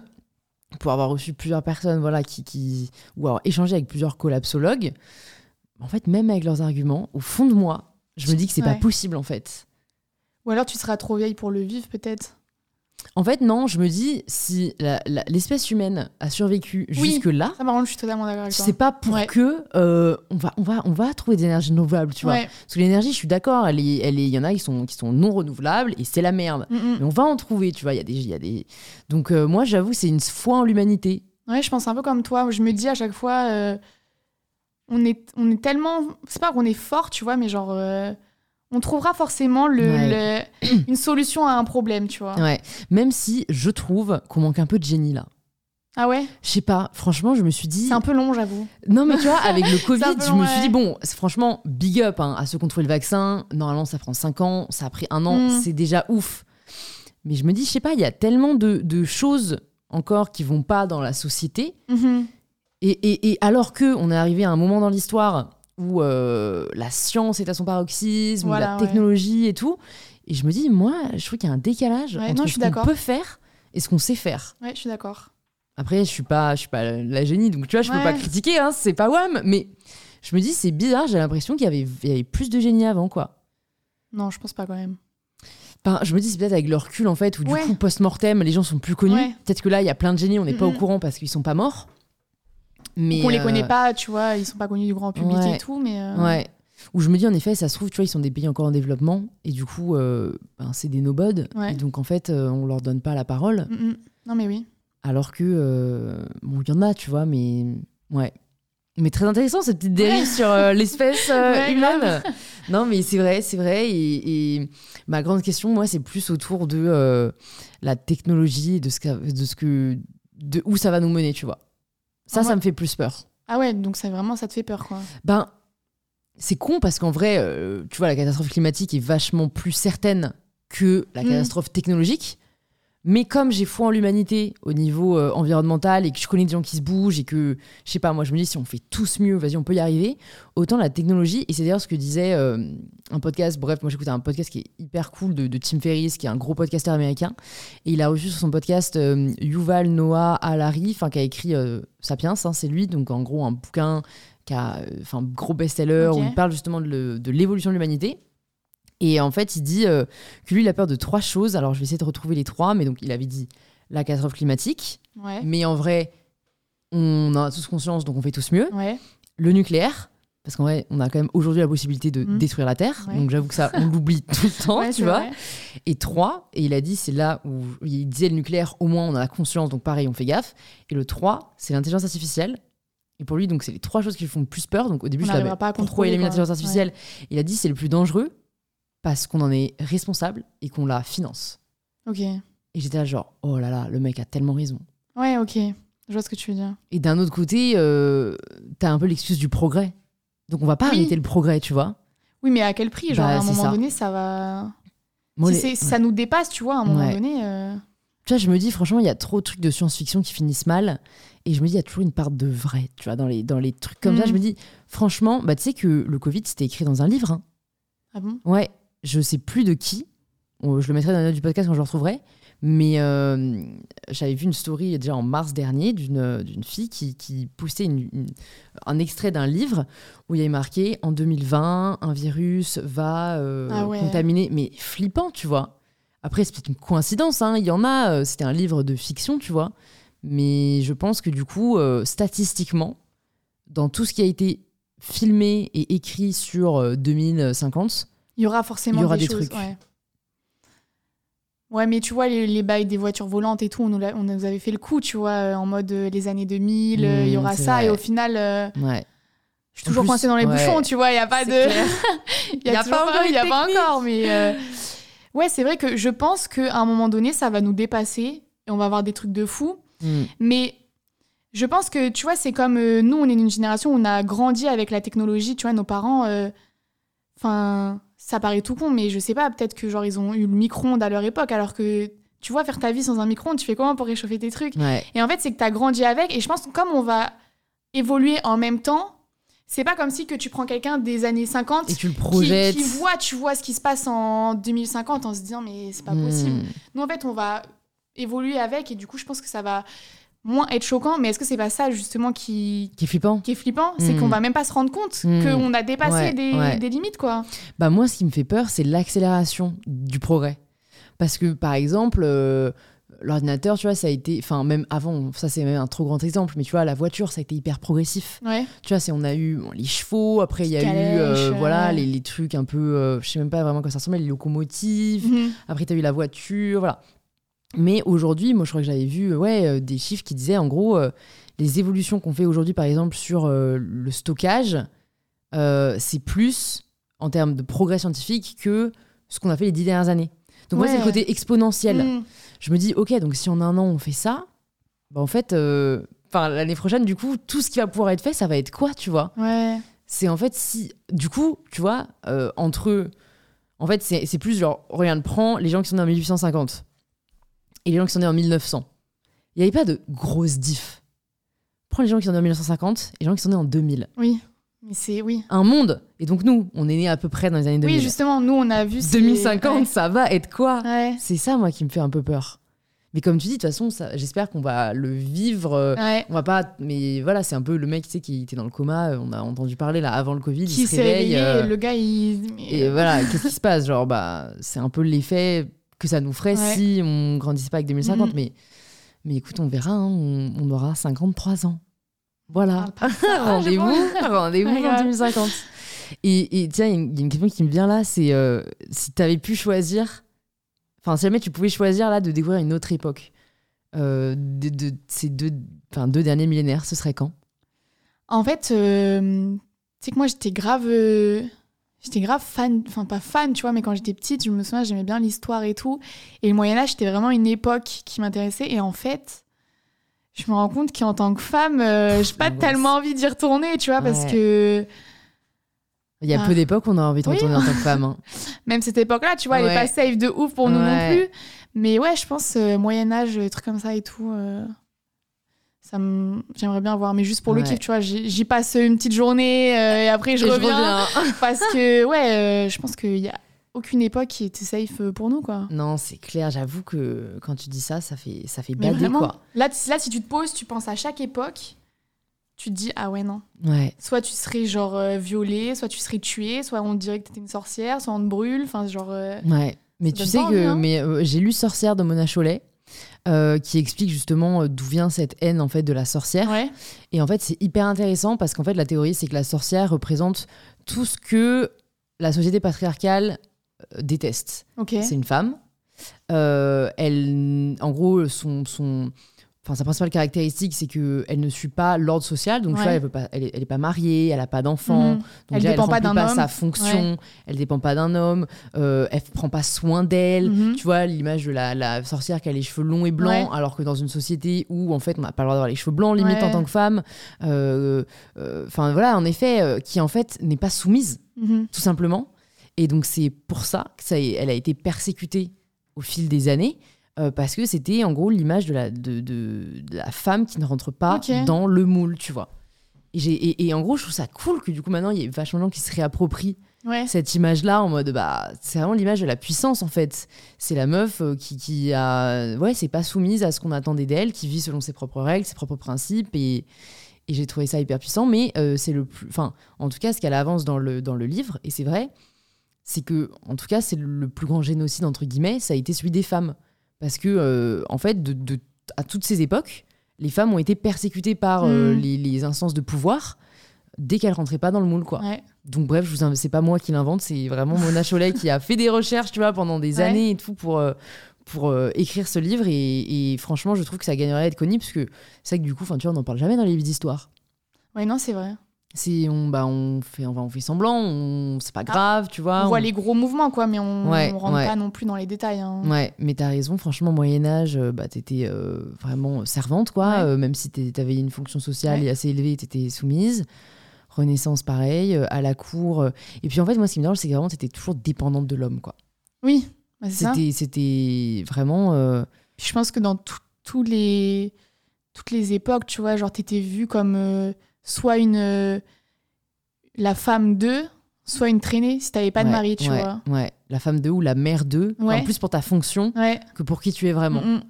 pour avoir reçu plusieurs personnes, voilà, qui, qui ou avoir échangé avec plusieurs collapsologues, en fait, même avec leurs arguments, au fond de moi, je me dis que c'est pas possible, en fait. Ou alors tu seras trop vieille pour le vivre, peut-être. En fait, non, je me dis, si l'espèce humaine a survécu Oui. jusque-là, Ça, je suis totalement d'accord avec toi. c'est pas pour Ouais. que euh, on, va, on, va, on va trouver des énergies renouvelables, tu vois. Ouais. Parce que l'énergie, je suis d'accord, elle est- elle est- il y en a qui sont, qui sont non renouvelables et c'est la merde. Mhm. Mais on va en trouver, tu vois. Il y a des, il y a des... Donc, euh, moi, j'avoue, c'est une foi en l'humanité. Ouais, je pense un peu comme toi. Je me dis à chaque fois, euh, on, est, on est tellement. C'est pas qu'on est fort, tu vois, mais genre. euh, on trouvera forcément le, Ouais. le- une solution à un problème, tu vois. Ouais. Même si je trouve qu'on manque un peu de génie là. Ah ouais? Je sais pas, franchement, je me suis dit. C'est un peu long, j'avoue. Non, mais tu vois, avec le Covid, je me suis dit, bon, franchement, big up hein, à ceux qui ont trouvé le vaccin. Normalement, ça prend 5 ans, ça a pris un an, Mm. c'est déjà ouf. Mais je me dis, je sais pas, il y a tellement de, de choses encore qui vont pas dans la société. Mhm. Et, et- et alors que on est arrivé à un moment dans l'histoire où euh, la science est à son paroxysme, où la ouais. technologie et tout, et je me dis, moi, je trouve qu'il y a un décalage Ouais, entre non, ce qu'on peut faire et ce qu'on sait faire. Ouais, je suis d'accord. Après, je suis pas, je suis pas la génie, donc tu vois, je peux Ouais. pas critiquer, hein, c'est pas wham, mais je me dis, c'est bizarre, j'ai l'impression qu'il y avait, il y avait plus de génie avant, quoi. Non, je pense pas quand même. Enfin, je me dis, c'est peut-être avec le recul, en fait, où du Ouais. coup, post-mortem, les gens sont plus connus. Ouais. Peut-être que là, il y a plein de génies, on n'est pas au courant parce qu'ils sont pas morts. Mais on les euh, connaît pas, tu vois, ils sont pas connus du grand public Ouais. et tout, mais. euh, Ouais. Où je me dis, en effet, ça se trouve, tu vois, ils sont des pays encore en développement, et du coup, euh, ben, c'est des nobodes, Ouais. et donc, en fait, euh, on leur donne pas la parole, mhm. Non, mais oui. alors que, euh, bon, il y en a, tu vois, mais ouais. Mais très intéressant, cette petite dérive Ouais. sur euh, l'espèce euh, Ouais, humaine. Non, mais c'est vrai, c'est vrai, et, et ma grande question, moi, c'est plus autour de euh, la technologie, de ce que, de ce que, de où ça va nous mener, tu vois. Ça, Ah, ça me fait plus peur. Ah ouais, donc ça vraiment, ça te fait peur, quoi. Ben, c'est con parce qu'en vrai, euh, tu vois, la catastrophe climatique est vachement plus certaine que la Mm. catastrophe technologique. Mais comme j'ai foi en l'humanité au niveau euh, environnemental et que je connais des gens qui se bougent et que, je sais pas, moi je me dis si on fait tous mieux, vas-y, on peut y arriver, autant la technologie, et c'est d'ailleurs ce que disait euh, un podcast, bref, moi j'écoutais un podcast qui est hyper cool de, de Tim Ferriss, qui est un gros podcasteur américain, et il a reçu sur son podcast euh, Yuval Noah Harari, qui a écrit Sapiens, hein, c'est lui, donc en gros un bouquin qui a, enfin, gros best-seller où il parle justement de l'évolution de l'humanité. Et en fait, il dit euh, que lui, il a peur de trois choses. Alors, je vais essayer de retrouver les trois, mais donc, il avait dit la catastrophe climatique. Ouais. Mais en vrai, on a tous conscience, donc on fait tous mieux. Ouais. Le nucléaire, parce qu'en vrai, on a quand même aujourd'hui la possibilité de Mm. détruire la Terre. Ouais. Donc, j'avoue que ça, on l'oublie tout le temps, tu vois. vrai. Et trois, et il a dit, c'est là où il disait le nucléaire, au moins on a la conscience, donc pareil, on fait gaffe. Et le 3, c'est l'intelligence artificielle. Et pour lui, donc c'est les trois choses qui lui font le plus peur. Donc au début, On je l'avais n'arrivera pas à contrôler, l'intelligence artificielle? Il a dit c'est le plus dangereux parce qu'on en est responsable et qu'on la finance. Ok. Et j'étais là genre, oh là là, le mec a tellement raison. Ouais, ok. Je vois ce que tu veux dire. Et d'un autre côté, euh, t'as un peu l'excuse du progrès. Donc on va pas Oui. arrêter le progrès, tu vois. Oui, mais à quel prix Genre, Bah, à un moment ça. donné, ça va. Moi, si ça nous dépasse, tu vois, à un moment Ouais. donné. euh, Tu vois, je me dis, franchement, il y a trop de trucs de science-fiction qui finissent mal. Et je me dis, il y a toujours une part de vrai, tu vois, dans les, dans les trucs comme ça. Je me dis, franchement, bah, tu sais que le Covid, c'était écrit dans un livre. hein. Ah bon? Ouais, je sais plus de qui. Je le mettrai dans la note du podcast quand je le retrouverai. Mais euh, j'avais vu une story déjà en mars dernier d'une fille qui, qui postait une- une- un extrait d'un livre où il y avait marqué en 2020, un virus va euh, Ah ouais. contaminer. Mais flippant, tu vois. Après, c'est peut-être une coïncidence. hein. Il y en a, euh, c'était un livre de fiction, tu vois. Mais je pense que du coup, euh, statistiquement, dans tout ce qui a été filmé et écrit sur euh, 2050, Il y aura forcément y aura des, des choses. trucs. Ouais. Ouais, mais tu vois, les, les bails des voitures volantes et tout, on nous, l'a- on nous avait fait le coup, tu vois, euh, en mode euh, les années 2000, euh, il y Mm, aura ça, et au final, euh, Ouais. je suis toujours coincée dans les ouais. bouchons, tu vois, il n'y a pas de. Il Y a toujours pas encore il y a pas encore, mais. euh, Ouais, c'est vrai que je pense qu'à un moment donné, ça va nous dépasser et on va avoir des trucs de fou. Mm. Mais je pense que, tu vois, c'est comme euh, nous, on est une génération où on a grandi avec la technologie, tu vois, nos parents. euh, Enfin, ça paraît tout con, mais je sais pas, peut-être que, genre, ils ont eu le micro-ondes à leur époque, alors que, tu vois, faire ta vie sans un micro-ondes, tu fais comment pour réchauffer tes trucs? Ouais. Et en fait, c'est que tu as grandi avec. Et je pense que comme on va évoluer en même temps, c'est pas comme si que tu prends quelqu'un des années 50 Et tu le qui, projettes. qui voit, tu vois, ce qui se passe en 2050 en se disant, mais c'est pas Mm. possible. Nous, en fait, on va évoluer avec. Et du coup, je pense que ça va moins être choquant. Mais est-ce que c'est pas ça, justement, qui, Qui est flippant. qui est flippant C'est Mm. qu'on va même pas se rendre compte Mm. qu'on a dépassé Ouais, des, ouais. des limites, quoi. Bah moi, ce qui me fait peur, c'est l'accélération du progrès. Parce que, par exemple, euh, l'ordinateur, tu vois, ça a été... Enfin, même avant, ça c'est même un trop grand exemple, mais tu vois, la voiture, ça a été hyper progressif. Ouais. Tu vois, c'est on a eu bon, les chevaux, après il y a eu Calèche, euh, euh, voilà, les, les trucs un peu... euh, je sais même pas vraiment quoi ça ressemblait, les locomotives. Mhm. Après, tu as eu la voiture, voilà. Mais aujourd'hui, moi, je crois que j'avais vu ouais, euh, des chiffres qui disaient, en gros, euh, les évolutions qu'on fait aujourd'hui, par exemple, sur euh, le stockage, c'est plus en termes de progrès scientifique que ce qu'on a fait les dix dernières années. Donc, moi, c'est le côté exponentiel. Mm. Je me dis, OK, donc si en un an, on fait ça, bah, en fait, euh, l'année prochaine, du coup, tout ce qui va pouvoir être fait, ça va être quoi, tu vois? Ouais. c'est en fait si du coup tu vois euh, entre en fait c'est plus genre regarde prends les gens qui sont en 1850 et les gens qui sont nés en 1900 il n'y avait pas de grosse diff prends les gens qui sont nés en 1950 et les gens qui sont nés en 2000 Oui. Mais c'est... Oui. un monde et donc nous on est nés à peu près dans les années 2000 Oui, justement, nous, on a vu... ces- 2050 Ouais. ça va être quoi? Ouais. c'est ça moi qui me fait un peu peur mais comme tu dis de toute façon j'espère qu'on va le vivre euh, Ouais. on va pas mais voilà c'est un peu le mec tu sais qui était dans le coma euh, on a entendu parler là avant le covid Qui il se réveille réveillé, euh, et le gars, il... Et voilà, qu'est-ce qui se passe? Genre, bah, c'est un peu l'effet que ça nous ferait Ouais. si on grandissait pas avec 2050. Mhm. Mais, mais écoute, on verra, hein, on, on aura 53 ans. Voilà. Ça, rendez-vous, rendez-vous Ouais, en grave. 2050. Et, et tiens, il y a une- il y, a une question qui me vient là, c'est euh, si tu avais pu choisir, enfin, si jamais tu pouvais choisir là de découvrir une autre époque euh, de, de ces deux, deux derniers millénaires, ce serait quand? En fait, euh, tu sais que moi, j'étais grave... J'étais grave fan, enfin pas fan, tu vois, mais quand j'étais petite, je me souviens, j'aimais bien l'histoire et tout. Et le Moyen-Âge, c'était vraiment une époque qui m'intéressait. Et en fait, je me rends compte qu'en tant que femme, euh, j'ai pas tellement envie d'y retourner, tu vois, parce que Il y a Ah. peu d'époques où on a envie de Oui. retourner en tant que femme. hein. même cette époque-là, tu vois, elle est pas safe de ouf pour nous non plus. Mais ouais, je pense euh, Moyen-Âge, euh, trucs comme ça et tout. euh, ça me- J'aimerais bien voir, mais juste pour le Ouais. kiff, tu vois, j'y passe une petite journée euh, et après je Et reviens. Parce que, ouais, euh, je pense qu'il y a aucune époque qui était safe euh, pour nous, quoi. Non, c'est clair, j'avoue que quand tu dis ça, ça fait, ça fait bader, vraiment, quoi. Là, là, si tu te poses, tu penses à chaque époque, tu te dis, ah ouais, non. Ouais. Soit tu serais genre euh, violée, soit tu serais tuée, soit on te dirait que t'étais une sorcière, soit on te brûle, enfin, genre. Ouais. Mais tu sais que hein. mais, j'ai lu Sorcière de Mona Chollet. Euh, qui explique justement euh, d'où vient cette haine en fait de la sorcière. Ouais, et en fait c'est hyper intéressant parce qu'en fait la théorie c'est que la sorcière représente tout ce que la société patriarcale euh, déteste. Ok. c'est une femme. Euh, elle en gros son, son Enfin, sa principale caractéristique, c'est qu'elle ne suit pas l'ordre social. Donc, tu Ouais. vois, elle, veut pas, elle, est, elle est pas mariée, elle n'a pas d'enfant. Donc Elle déjà, dépend pas d'un homme. sa fonction, elle dépend pas d'un homme, euh, elle prend pas soin d'elle. Mhm. Tu vois l'image de la, la sorcière qui a les cheveux longs et blancs, Ouais. alors que dans une société où en fait on n'a pas le droit d'avoir les cheveux blancs limite Ouais. en tant que femme. euh, euh, Enfin voilà, en effet, euh, qui en fait n'est pas soumise Mhm. tout simplement. Et donc c'est pour ça que ça, elle a été persécutée au fil des années. Euh, parce que c'était en gros l'image de la, de, de- de la femme qui ne rentre pas dans le moule, tu vois. Et, j'ai- et, et en gros, je trouve ça cool que du coup maintenant il y ait vachement de gens qui se réapproprient Ouais. cette image-là en mode bah c'est vraiment l'image de la puissance en fait. C'est la meuf euh, qui, qui a ouais c'est pas soumise à ce qu'on attendait d'elle, qui vit selon ses propres règles, ses propres principes et, et j'ai trouvé ça hyper puissant. Mais euh, c'est le plus, enfin en tout cas ce qu'elle avance dans le dans le livre et c'est vrai, c'est que en tout cas c'est le plus grand génocide entre guillemets, ça a été celui des femmes parce que euh, en fait de, de- à toutes ces époques les femmes ont été persécutées par euh, Mm. les, les instances de pouvoir dès qu'elles rentraient pas dans le moule quoi. Ouais. Donc bref, je vous inv- c'est pas moi qui l'invente, c'est vraiment Mona Chollet qui a fait des recherches, tu vois, pendant des Ouais. années et tout pour euh, pour euh, écrire ce livre et, et franchement, je trouve que ça gagnerait à être connu parce que c'est vrai que du coup, enfin, tu vois, on n'en parle jamais dans les livres d'histoire. Ouais, non, c'est vrai. C'est on bah on fait on, fait semblant, on c'est pas grave, tu vois. on voit les gros mouvements, quoi, mais on, Ah, Ouais, on rentre ouais. pas non plus dans les détails. hein. Ouais, mais t'as raison, franchement, Moyen-Âge, euh, bah, t'étais euh, vraiment servante, quoi. Ouais. euh, même si t'avais une fonction sociale assez élevée, t'étais soumise. Renaissance, pareil, euh, à la cour. Et puis en fait, moi, ce qui me dérange, c'est que vraiment, t'étais toujours dépendante de l'homme, quoi. Oui, bah. C'était c'était vraiment. je pense que dans tout- tous les, toutes les époques, tu vois, genre, t'étais vue comme soit une. euh, la femme d'eux, soit une traînée, si t'avais pas de mari, tu ouais, vois. Ouais, la femme d'eux ou la mère. Ouais. En plus pour ta fonction que pour qui tu es vraiment. Mm, mm.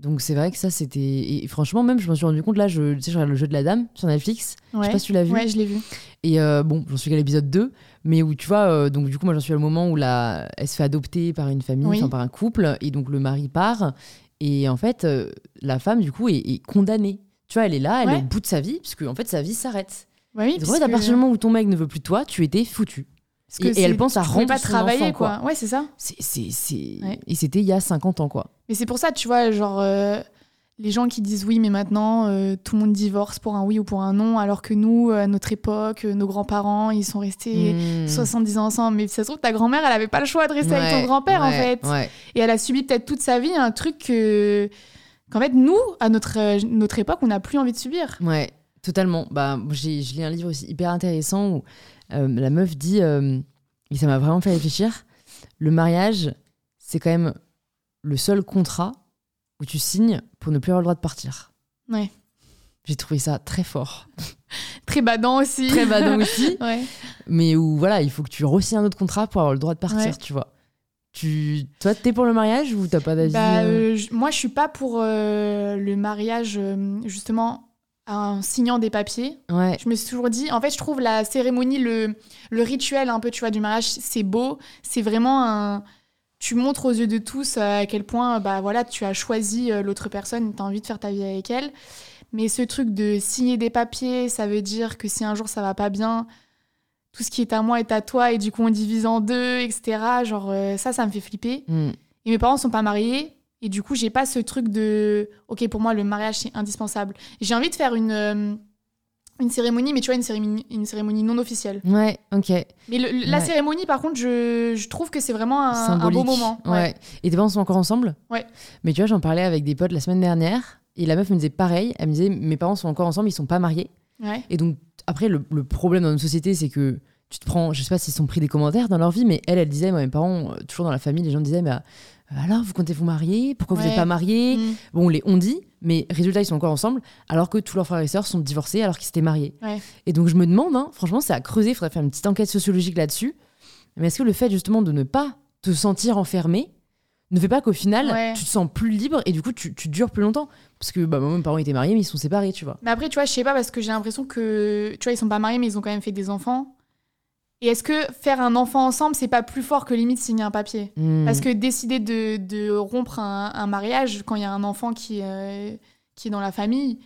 Donc c'est vrai que ça, c'était. Et franchement, même, je me suis rendu compte, là, je, tu sais, je regarde le jeu de la dame sur Netflix. Je sais pas si tu l'as vu. Ouais, je l'ai vu. Et euh, bon, j'en suis qu'à l'épisode 2, mais où tu vois, euh, donc du coup, moi j'en suis au moment où la... elle se fait adopter par une famille, Oui. enfin par un couple, et donc le mari part, et en fait, euh, la femme, du coup, est, est condamnée. Tu vois, elle est là, elle est au bout de sa vie, puisque en fait, sa vie s'arrête. Ouais, oui, en parce fait, à que- partir du moment où ton mec ne veut plus de toi, tu étais foutu. parce que et- et elle pense à rendre pas travailler, enfant, quoi. Ouais, c'est ça. C'est, c'est. Ouais. Et c'était il y a 50 ans, quoi. Mais c'est pour ça, tu vois, genre, euh, les gens qui disent oui, mais maintenant, euh, tout le monde divorce pour un oui ou pour un non, alors que nous, à notre époque, euh, nos grands-parents, ils sont restés Mmh. 70 ans ensemble. Mais ça se trouve, ta grand-mère, elle avait pas le choix de rester avec ton grand-père, en fait. Et elle a subi peut-être toute sa vie un truc que... qu'en fait, nous, à notre, euh, notre époque, on n'a plus envie de subir. Ouais, totalement. Bah, j'ai, je lis un livre aussi hyper intéressant où euh, la meuf dit, euh, et ça m'a vraiment fait réfléchir, le mariage, c'est quand même le seul contrat où tu signes pour ne plus avoir le droit de partir. Ouais. J'ai trouvé ça très fort. Très badant aussi. Très badant aussi, ouais. mais où voilà, il faut que tu re-signes un autre contrat pour avoir le droit de partir, Ouais. tu vois. Tu... Toi, t'es pour le mariage ou t'as pas d'avis Bah, euh je- moi, je suis pas pour euh, le mariage, euh, justement, en signant des papiers. Ouais, Je me suis toujours dit, en fait, je trouve la cérémonie, le, le rituel un peu, tu vois, du mariage, c'est beau. C'est vraiment un. Tu montres aux yeux de tous à quel point, bah voilà, tu as choisi l'autre personne, tu as envie de faire ta vie avec elle. Mais ce truc de signer des papiers, ça veut dire que si un jour ça va pas bien, tout ce qui est à moi est à toi et du coup on divise en deux, etc. Genre, euh, ça, ça me fait flipper. Hmm. Et mes parents sont pas mariés. Et du coup, j'ai pas ce truc de OK, pour moi, le mariage, c'est indispensable. J'ai envie de faire une, euh, une cérémonie, mais tu vois, une cérémonie, une cérémonie non officielle. ouais, ok. Mais le- le- la Ouais. cérémonie, par contre, je, je trouve que c'est vraiment un, beau moment. Ouais. Et tes parents sont encore ensemble? Ouais. Mais tu vois, j'en parlais avec des potes la semaine dernière et la meuf me disait pareil. Elle me disait mes parents sont encore ensemble, ils sont pas mariés. Ouais. Et donc après, le, le problème dans notre société, c'est que tu te prends, je sais pas s'ils sont pris des commentaires dans leur vie, mais elle, elle disait, moi, mes parents, euh, toujours dans la famille, les gens disaient, mais euh, alors vous comptez vous marier? Pourquoi vous n'êtes pas mariés? Mm. Bon, on les on dit, mais résultat, ils sont encore ensemble, alors que tous leurs frères et sœurs sont divorcés alors qu'ils s'étaient mariés. Ouais. Et donc je me demande, hein, franchement, c'est à creuser, il faudrait faire une petite enquête sociologique là-dessus. Mais est-ce que le fait justement de ne pas te sentir enfermé ne fait pas qu'au final, Ouais. tu te sens plus libre et du coup, tu, tu dures plus longtemps Parce que bah, moi, mes parents étaient mariés, mais ils sont séparés, tu vois. Mais après, tu vois, je sais pas, parce que j'ai l'impression que, tu vois, ils sont pas mariés, mais ils ont quand même fait des enfants. Et est-ce que faire un enfant ensemble, c'est pas plus fort que limite signer un papier? Hmm. Parce que décider de, de rompre un, un mariage quand il y a un enfant qui, euh, qui est dans la famille,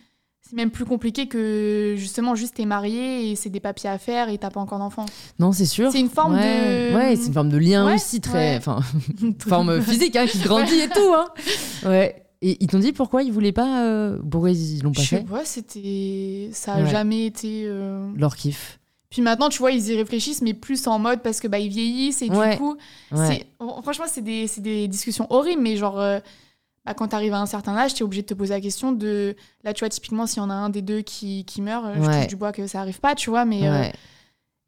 c'est même plus compliqué que justement juste t'es marié et c'est des papiers à faire et t'as pas encore d'enfant. Non, c'est sûr. C'est une forme ouais. de- Ouais, c'est une forme de lien Ouais, aussi, très. Enfin, forme physique, hein, qui grandit et tout. Hein. Ouais. Et ils t'ont dit pourquoi ils voulaient pas. euh, Pourquoi ils l'ont pas Je fait pas, c'était. Ça a jamais été. euh, Leur kiff. Puis maintenant, tu vois, ils y réfléchissent, mais plus en mode parce que bah, ils vieillissent et du coup. Franchement, c'est des, c'est des discussions horribles, mais genre. euh, bah, quand t'arrives à un certain âge, t'es obligé de te poser la question de. Là, tu vois, typiquement, s'il y en a un des deux qui, qui meurt, euh, je Ouais. touche du bois que ça arrive pas, tu vois, mais. euh, Ouais.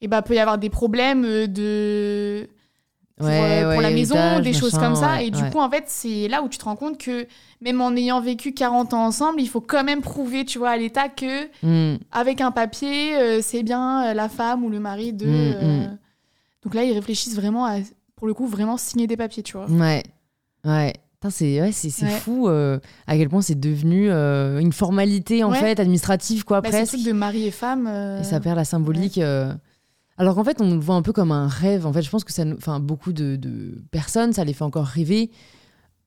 et bah peut y avoir des problèmes euh, de pour, Ouais, pour ouais, la maison, des choses machin, comme ça. et du coup, en fait, c'est là où tu te rends compte que même en ayant vécu 40 ans ensemble, il faut quand même prouver, tu vois, à l'État que Hmm. avec un papier, euh, c'est bien la femme ou le mari de. Mm, euh, Donc là, ils réfléchissent vraiment à, pour le coup, vraiment signer des papiers, tu vois. Ouais. Ouais. C'est ouais, c'est c'est Ouais. fou euh, à quel point c'est devenu euh, une formalité en Ouais. fait administrative quoi Bah, c'est presque truc de mari et femme. euh, et ça perd la symbolique euh. alors qu'en fait on le voit un peu comme un rêve en fait je pense que ça enfin beaucoup de, de personnes ça les fait encore rêver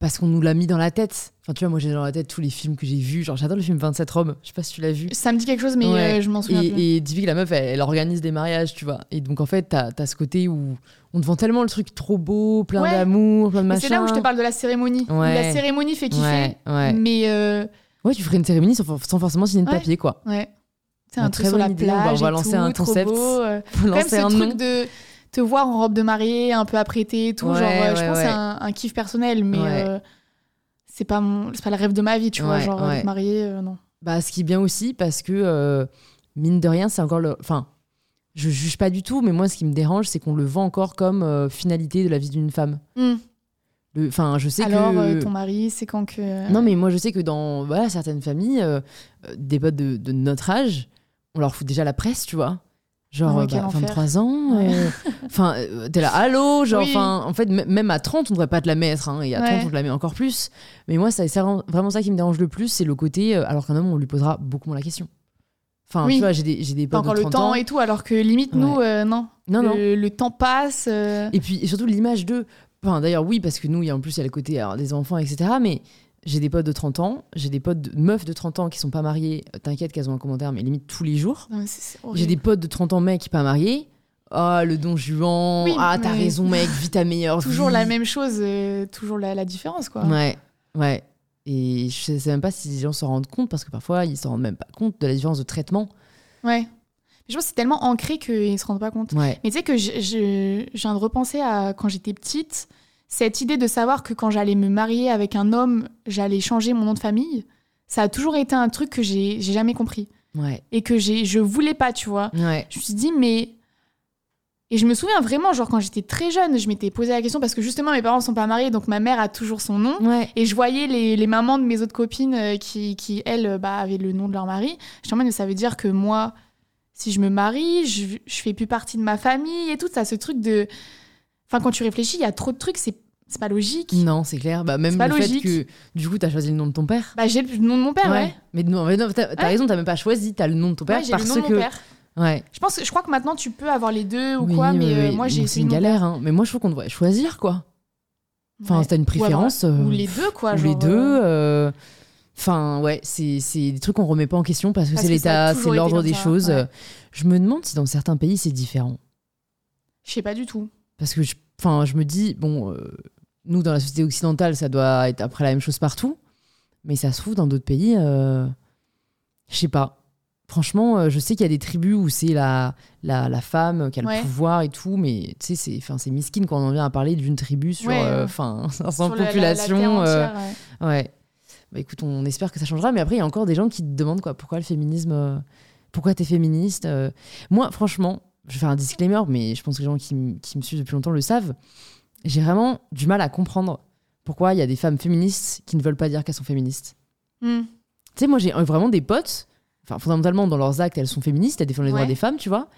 parce qu'on nous l'a mis dans la tête. Enfin, tu vois, moi j'ai dans la tête tous les films que j'ai vus. Genre, j'adore le film 27 Roms. Je sais pas si tu l'as vu. Ça me dit quelque chose, mais Ouais. euh, je m'en souviens Et, plus. et la meuf, elle, elle organise des mariages, tu vois. Et donc, en fait, t'as as ce côté où on te vend tellement le truc trop beau, plein Ouais. d'amour, plein de machin. c'est là où je te parle de la cérémonie. Ouais. La cérémonie fait kiffer, mais euh, Ouais, tu ferais une cérémonie sans, sans forcément signer de papier, quoi. ouais. C'est un très truc sur la idée, on va- plage. on va lancer tout, un concept. beau, euh. Faut Quand même lancer ce un truc nom. de te voir en robe de mariée, un peu apprêtée et tout. Ouais, genre, euh, je pense ouais. c'est un, un kiff personnel, mais euh, c'est pas, mon, pas le rêve de ma vie, tu vois. Genre, être mariée, euh, non. Bah, ce qui est bien aussi, parce que, euh, mine de rien, c'est encore le. Enfin, je juge pas du tout, mais moi, ce qui me dérange, c'est qu'on le vend encore comme finalité de la vie d'une femme. Le- Enfin, je sais Alors, que. euh, ton mari, c'est quand que. Non, mais moi, je sais que dans voilà, certaines familles, euh, des potes de, de notre âge, on leur fout déjà la presse, tu vois. Genre, Ah ouais, bah, enfer. 23 ans. Enfin, euh, t'es là, allô Genre, Oui. enfin, en fait, même à 30, on devrait pas te la mettre. Hein, et à Ouais. 30, on te la met encore plus. Mais moi, c'est vraiment ça qui me dérange le plus, c'est le côté, euh, alors qu'un homme, on lui posera beaucoup moins la question. Enfin, Oui. tu vois, j'ai des, j'ai des Pas potes encore de le 30 temps ans. et tout, alors que limite, nous, euh, non. Non, non. Le, le temps passe. Et puis et surtout l'image de. Enfin, d'ailleurs, oui, parce que nous, il y a en plus, il y a le côté alors, des enfants, etc. Mais j'ai des potes de 30 ans, j'ai des potes de meufs de 30 ans qui sont pas mariées. Euh, T'inquiète qu'elles ont un commentaire, mais limite tous les jours. J'ai des potes de 30 ans, mecs pas mariés. Ah, le don Juan. Oui, ah, t'as mais- raison, mec, vis ta meilleure Toujours vie. la même chose, euh, toujours la, la différence, quoi. Ouais, ouais. Et je sais sais même pas si les gens s'en rendent compte, parce que parfois, ils s'en rendent même pas compte de la différence de traitement. Ouais. Je pense que c'est tellement ancré qu'ils se rendent pas compte. Ouais. Mais tu sais que je, je, je viens de repenser à quand j'étais petite, cette idée de savoir que quand j'allais me marier avec un homme, j'allais changer mon nom de famille, ça a toujours été un truc que j'ai jamais compris. Ouais. Et que j'ai- je voulais pas, tu vois. Ouais. Je me suis dit, mais. Et je me souviens vraiment, genre quand j'étais très jeune, je m'étais posé la question parce que justement mes parents sont pas mariés, donc ma mère a toujours son nom. Ouais. Et je voyais les, les mamans de mes autres copines euh, qui, qui elles, euh, bah, avaient le nom de leur mari. En mode, mais ça veut dire que moi, si je me marie, je, je fais plus partie de ma famille et tout. Ça, ce truc de. Enfin, quand tu réfléchis, il y a trop de trucs, c'est c'est pas logique. Non, c'est clair. Bah, même pas le logique. fait que, du coup, t'as choisi le nom de ton père. Bah, j'ai le nom de mon père, ouais. Mais non, mais non, t'as Ouais. raison, t'as même pas choisi, t'as le nom de ton père Ouais, parce le nom de que. mon père. Ouais. Je pense que je crois que maintenant tu peux avoir les deux ou Oui, quoi, mais euh, moi j'ai C'est une de galère, hein. Mais moi, je trouve qu'on devrait choisir, quoi. Enfin, si t'as une préférence. euh, Ou les deux, quoi. ou genre, les deux. euh, euh, Enfin, ouais, c'est des trucs qu'on remet pas en question parce que c'est l'état, c'est l'ordre des choses. Je me demande si dans certains pays c'est différent. Je sais pas du tout. Parce que je, enfin, je me dis, bon, euh, nous dans la société occidentale, ça doit être après la même chose partout. Mais ça se trouve dans d'autres pays, euh, je sais pas. Franchement, euh, je sais qu'il y a des tribus où c'est la, la, la femme qui a le Ouais. pouvoir et tout, mais tu sais, c'est enfin, c'est miskin quand on en vient à parler d'une tribu sur Ouais, euh, enfin, 500 Sur la- la- la populations. entière, ouais. Ouais. Bah écoute, on espère que ça changera. Mais après, il y a encore des gens qui te demandent quoi. Pourquoi le féminisme Pourquoi t'es féministe Moi, franchement, je vais faire un disclaimer, mais je pense que les gens qui, me suivent depuis longtemps le savent. J'ai vraiment du mal à comprendre pourquoi il y a des femmes féministes qui ne veulent pas dire qu'elles sont féministes. Hmm. Tu sais, moi, j'ai euh, vraiment des potes. Enfin, fondamentalement, dans leurs actes, elles sont féministes, elles défendent les droits des femmes, tu vois.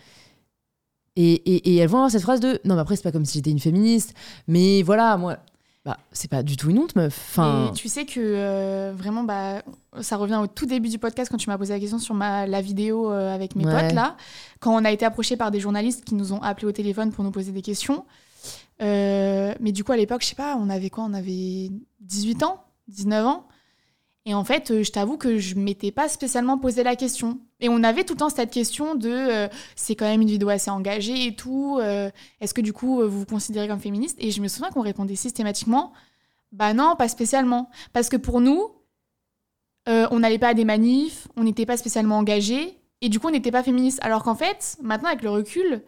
Et, et, et elles vont avoir cette phrase de non, mais après, c'est pas comme si j'étais une féministe. Mais voilà, moi, bah, c'est pas du tout une honte, meuf. Enfin, Et tu sais que euh, vraiment, bah, ça revient au tout début du podcast quand tu m'as posé la question sur ma, la vidéo euh, avec mes Ouais. potes là. Quand on a été approché par des journalistes qui nous ont appelés au téléphone pour nous poser des questions. Euh, mais du coup, à l'époque, je sais pas, on avait quoi? On avait 18 ans? 19 ans? Et en fait, euh, je t'avoue que je m'étais pas spécialement posé la question. Et on avait tout le temps cette question de euh, c'est quand même une vidéo assez engagée et tout. euh, Est-ce que du coup, vous vous considérez comme féministe? Et je me souviens qu'on répondait systématiquement bah non, pas spécialement. Parce que pour nous, on n'allait pas à des manifs, on n'était pas spécialement engagés, et du coup, on n'était pas féministe. Alors qu'en fait, maintenant, avec le recul,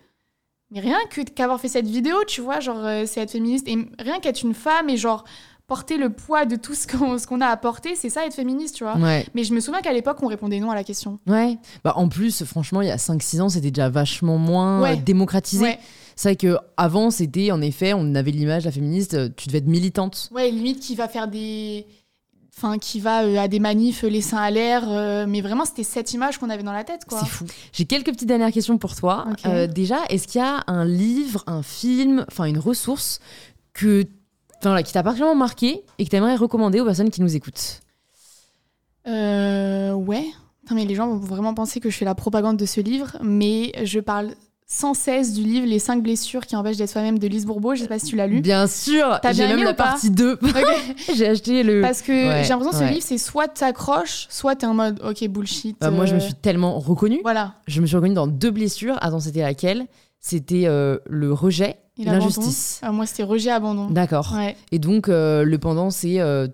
mais rien qu'avoir fait cette vidéo, tu vois, genre, c'est être féministe, et rien qu'être une femme et genre porter le poids de tout ce qu'on qu'on a apporté, c'est ça être féministe, tu vois. ouais. Mais je me souviens qu'à l'époque, on répondait non à la question. Ouais. Bah, en plus, franchement, il y a 5-6 ans, c'était déjà vachement moins Ouais. euh, démocratisé. Ouais, C'est vrai qu'avant, c'était en effet, on avait l'image, la féministe, euh, tu devais être militante. ouais limite qui va faire des. Enfin, qui va euh, à des manifs, les seins à l'air, euh, mais vraiment, c'était cette image qu'on avait dans la tête, quoi. C'est fou. J'ai quelques petites dernières questions pour toi. Euh, déjà, est-ce qu'il y a un livre, un film, enfin une ressource que, enfin, voilà, qui t'a particulièrement marqué et que tu aimerais recommander aux personnes qui nous écoutent Euh, ouais. Putain, mais les gens vont vraiment penser que je fais la propagande de ce livre, mais je parle 116 du livre Les 5 blessures qui empêchent d'être soi-même de Lise Bourbeau. Je sais pas si tu l'as lu. Bien sûr, T'as j'ai même la partie 2. Ok. j'ai acheté le. Parce que Ouais, j'ai l'impression que ce livre, c'est soit t'accroches, soit t'es en mode ok, bullshit. Euh, moi, je me euh, suis tellement reconnue. Voilà. Je me suis reconnue dans deux blessures. Attends, c'était laquelle? C'était euh, le rejet Et l'injustice. Euh, moi, c'était rejet, abandon. D'accord. Ouais. Et donc, euh, le pendant, c'est. euh,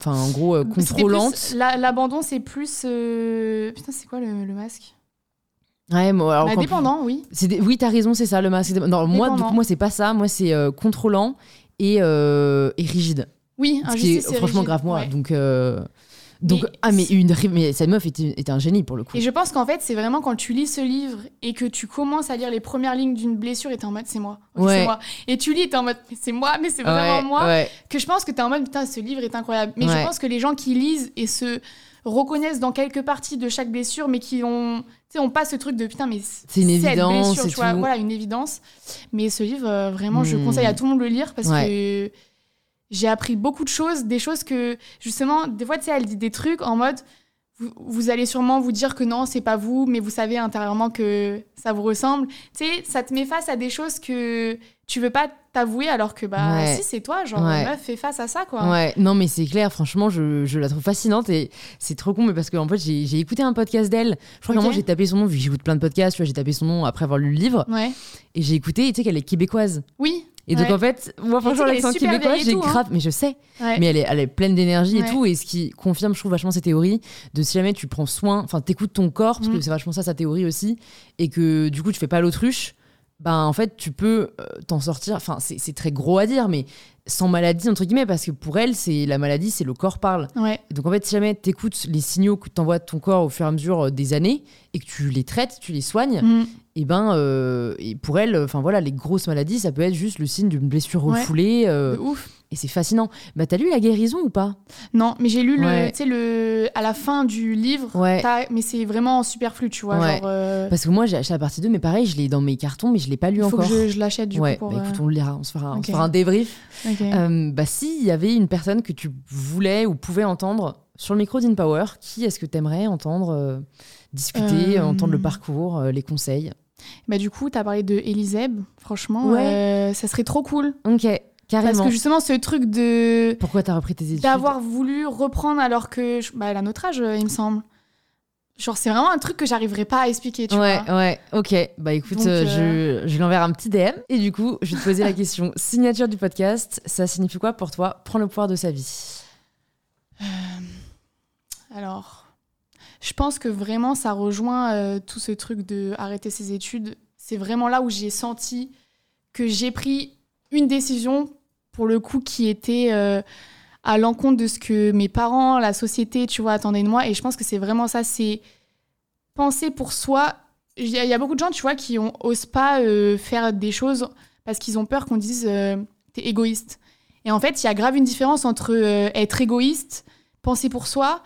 Enfin, en gros, euh, contrôlante. L'abandon, c'est plus. Putain, c'est quoi le, le masque? Ouais, moi, alors. Bah, Dépendant, oui. des- Oui, t'as raison, c'est ça, le masque. Non, moi, coup, moi, c'est pas ça. Moi, c'est contrôlant et, et rigide. Oui, Ce qui est injustice, franchement rigide, grave moi. ouais. Donc. euh, Donc, Mais ah, mais, une, mais cette meuf était, était un génie pour le coup. Et je pense qu'en fait, c'est vraiment quand tu lis ce livre et que tu commences à lire les premières lignes d'une blessure et t'es en mode c'est moi. Ok, Ouais. c'est moi. Et tu lis et t'es en mode c'est moi, mais c'est vraiment Ouais, moi. ouais. Que je pense que t'es en mode putain, ce livre est incroyable. Mais je pense que les gens qui lisent et se reconnaissent dans quelques parties de chaque blessure, mais qui ont, tu sais, ont pas ce truc de putain, mais C'est une évidence blessure, et tu vois, tout. voilà, une évidence. Mais ce livre, euh, vraiment, je Hmm. conseille à tout le monde de le lire parce que j'ai appris beaucoup de choses, des choses que justement, des fois, tu sais, elle dit des trucs en mode. Vous, vous allez sûrement vous dire que non, c'est pas vous, mais vous savez intérieurement que ça vous ressemble. Tu sais, ça te met face à des choses que tu veux pas t'avouer alors que bah Ouais. si c'est toi, genre Ouais. meuf, fais face à ça quoi. Ouais, non mais c'est clair, franchement, je, je la trouve fascinante et c'est trop con, mais parce qu'en fait, j'ai écouté un podcast d'elle. Je crois qu'à un Ok. moment, j'ai tapé son nom, vu que j'écoute plein de podcasts, tu vois, j'ai tapé son nom après avoir lu le livre Ouais. et j'ai écouté, et tu sais qu'elle est québécoise. Oui. Et donc en fait, moi, franchement, l'accent québécois, j'ai hein. grave, mais je sais, Ouais. mais elle est, elle est pleine d'énergie et tout, et ce qui confirme, je trouve, vachement ses théories de si jamais tu prends soin, enfin, t'écoutes ton corps, parce que Mm. c'est vachement ça sa théorie aussi, et que du coup, tu fais pas l'autruche, ben en fait, tu peux euh, t'en sortir, enfin, c'est très gros à dire, mais sans maladie, entre guillemets, parce que pour elle, c'est la maladie, c'est le corps parle. Et donc en fait, si jamais tu écoutes les signaux que t'envoie ton corps au fur et à mesure euh, des années et que tu les traites, tu les soignes, Mm. Et ben euh, et pour elle, enfin voilà, les grosses maladies, ça peut être juste le signe d'une blessure Ouais. refoulée euh, De ouf. et c'est fascinant. Bah t'as lu la guérison ou pas? Non, mais j'ai lu le, Ouais. sais le, à la fin du livre. Ouais. Mais c'est vraiment en superflu, tu vois. Ouais. Genre, euh, Parce que moi j'ai acheté la partie 2 mais pareil, je l'ai dans mes cartons mais je l'ai pas lu il faut encore. que je, je l'achète du ouais, coup pour. bah, écoute, on le lira, on se fera, on se fera un débrief. euh. Euh, bah s'il y avait une personne que tu voulais ou pouvais entendre sur le micro d'InPower, qui est-ce que t'aimerais entendre euh, discuter, Euh, entendre le parcours, euh, les conseils? Bah du coup, t'as parlé de Eliseb. Franchement, Ouais. euh, ça serait trop cool. Ok, carrément. Parce que justement, ce truc de Pourquoi t'as repris tes études d'avoir voulu reprendre alors que je- bah, elle a notre âge, euh, il me semble. Genre, c'est vraiment un truc que j'arriverais pas à expliquer, tu Ouais, vois. ouais, ok. Bah écoute, Donc, euh, je, je lui enverrai un petit DM. Et du coup, je vais te poser la question. Signature du podcast, ça signifie quoi pour toi? Prendre le pouvoir de sa vie. Alors, je pense que vraiment, ça rejoint euh, tout ce truc de arrêter ses études. C'est vraiment là où j'ai senti que j'ai pris une décision, pour le coup, qui était euh, à l'encontre de ce que mes parents, la société, tu vois, attendaient de moi. Et je pense que c'est vraiment ça, c'est penser pour soi. Il y, a- beaucoup de gens, tu vois, qui n'osent pas euh, faire des choses parce qu'ils ont peur qu'on dise t'es égoïste. Et en fait, il y a grave une différence entre être égoïste, penser pour soi,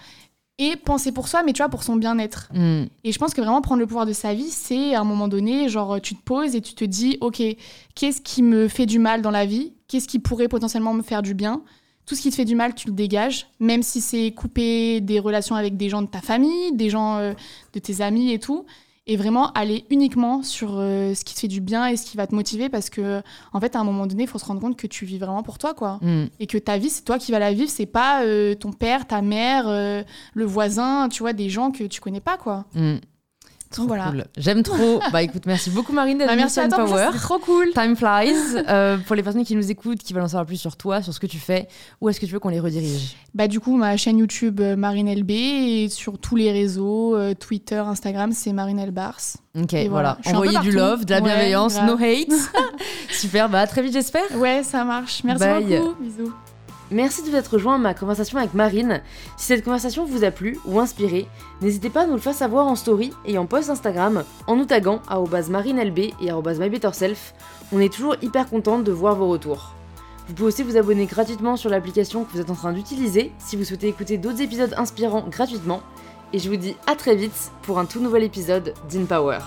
et penser pour soi, mais tu vois, pour son bien-être. Hmm. Et je pense que vraiment prendre le pouvoir de sa vie, c'est à un moment donné, genre tu te poses et tu te dis, ok, qu'est-ce qui me fait du mal dans la vie? Qu'est-ce qui pourrait potentiellement me faire du bien? Tout ce qui te fait du mal, tu le dégages, même si c'est couper des relations avec des gens de ta famille, des gens euh, de tes amis et tout. Et vraiment aller uniquement sur euh, ce qui te fait du bien et ce qui va te motiver parce que, en fait, à un moment donné, il faut se rendre compte que tu vis vraiment pour toi, quoi Hmm. et que ta vie c'est toi qui vas la vivre c'est pas euh, ton père ta mère euh, le voisin tu vois des gens que tu connais pas quoi Hmm. Voilà Cool. J'aime trop. bah écoute, merci beaucoup Marine d'être Bah, venue merci sur à toi Power. c'était trop cool Time flies. Euh, pour les personnes qui nous écoutent, qui veulent en savoir plus sur toi, sur ce que tu fais, où est-ce que tu veux qu'on les redirige? Bah du coup ma chaîne YouTube euh, Marine LB et sur tous les réseaux euh, Twitter Instagram c'est Marine Elbars Ok, Et voilà. voilà. Envoyez du love, de la Ouais, bienveillance, grave. no hate. Super, bah à très vite j'espère. ouais ça marche merci Bye. beaucoup bisous Merci de vous être rejoint à ma conversation avec Marine. Si cette conversation vous a plu ou inspiré, n'hésitez pas à nous le faire savoir en story et en post Instagram en nous taguant marinelb et mybetterself. On est toujours hyper contente de voir vos retours. Vous pouvez aussi vous abonner gratuitement sur l'application que vous êtes en train d'utiliser si vous souhaitez écouter d'autres épisodes inspirants gratuitement. Et je vous dis à très vite pour un tout nouvel épisode d'InPower.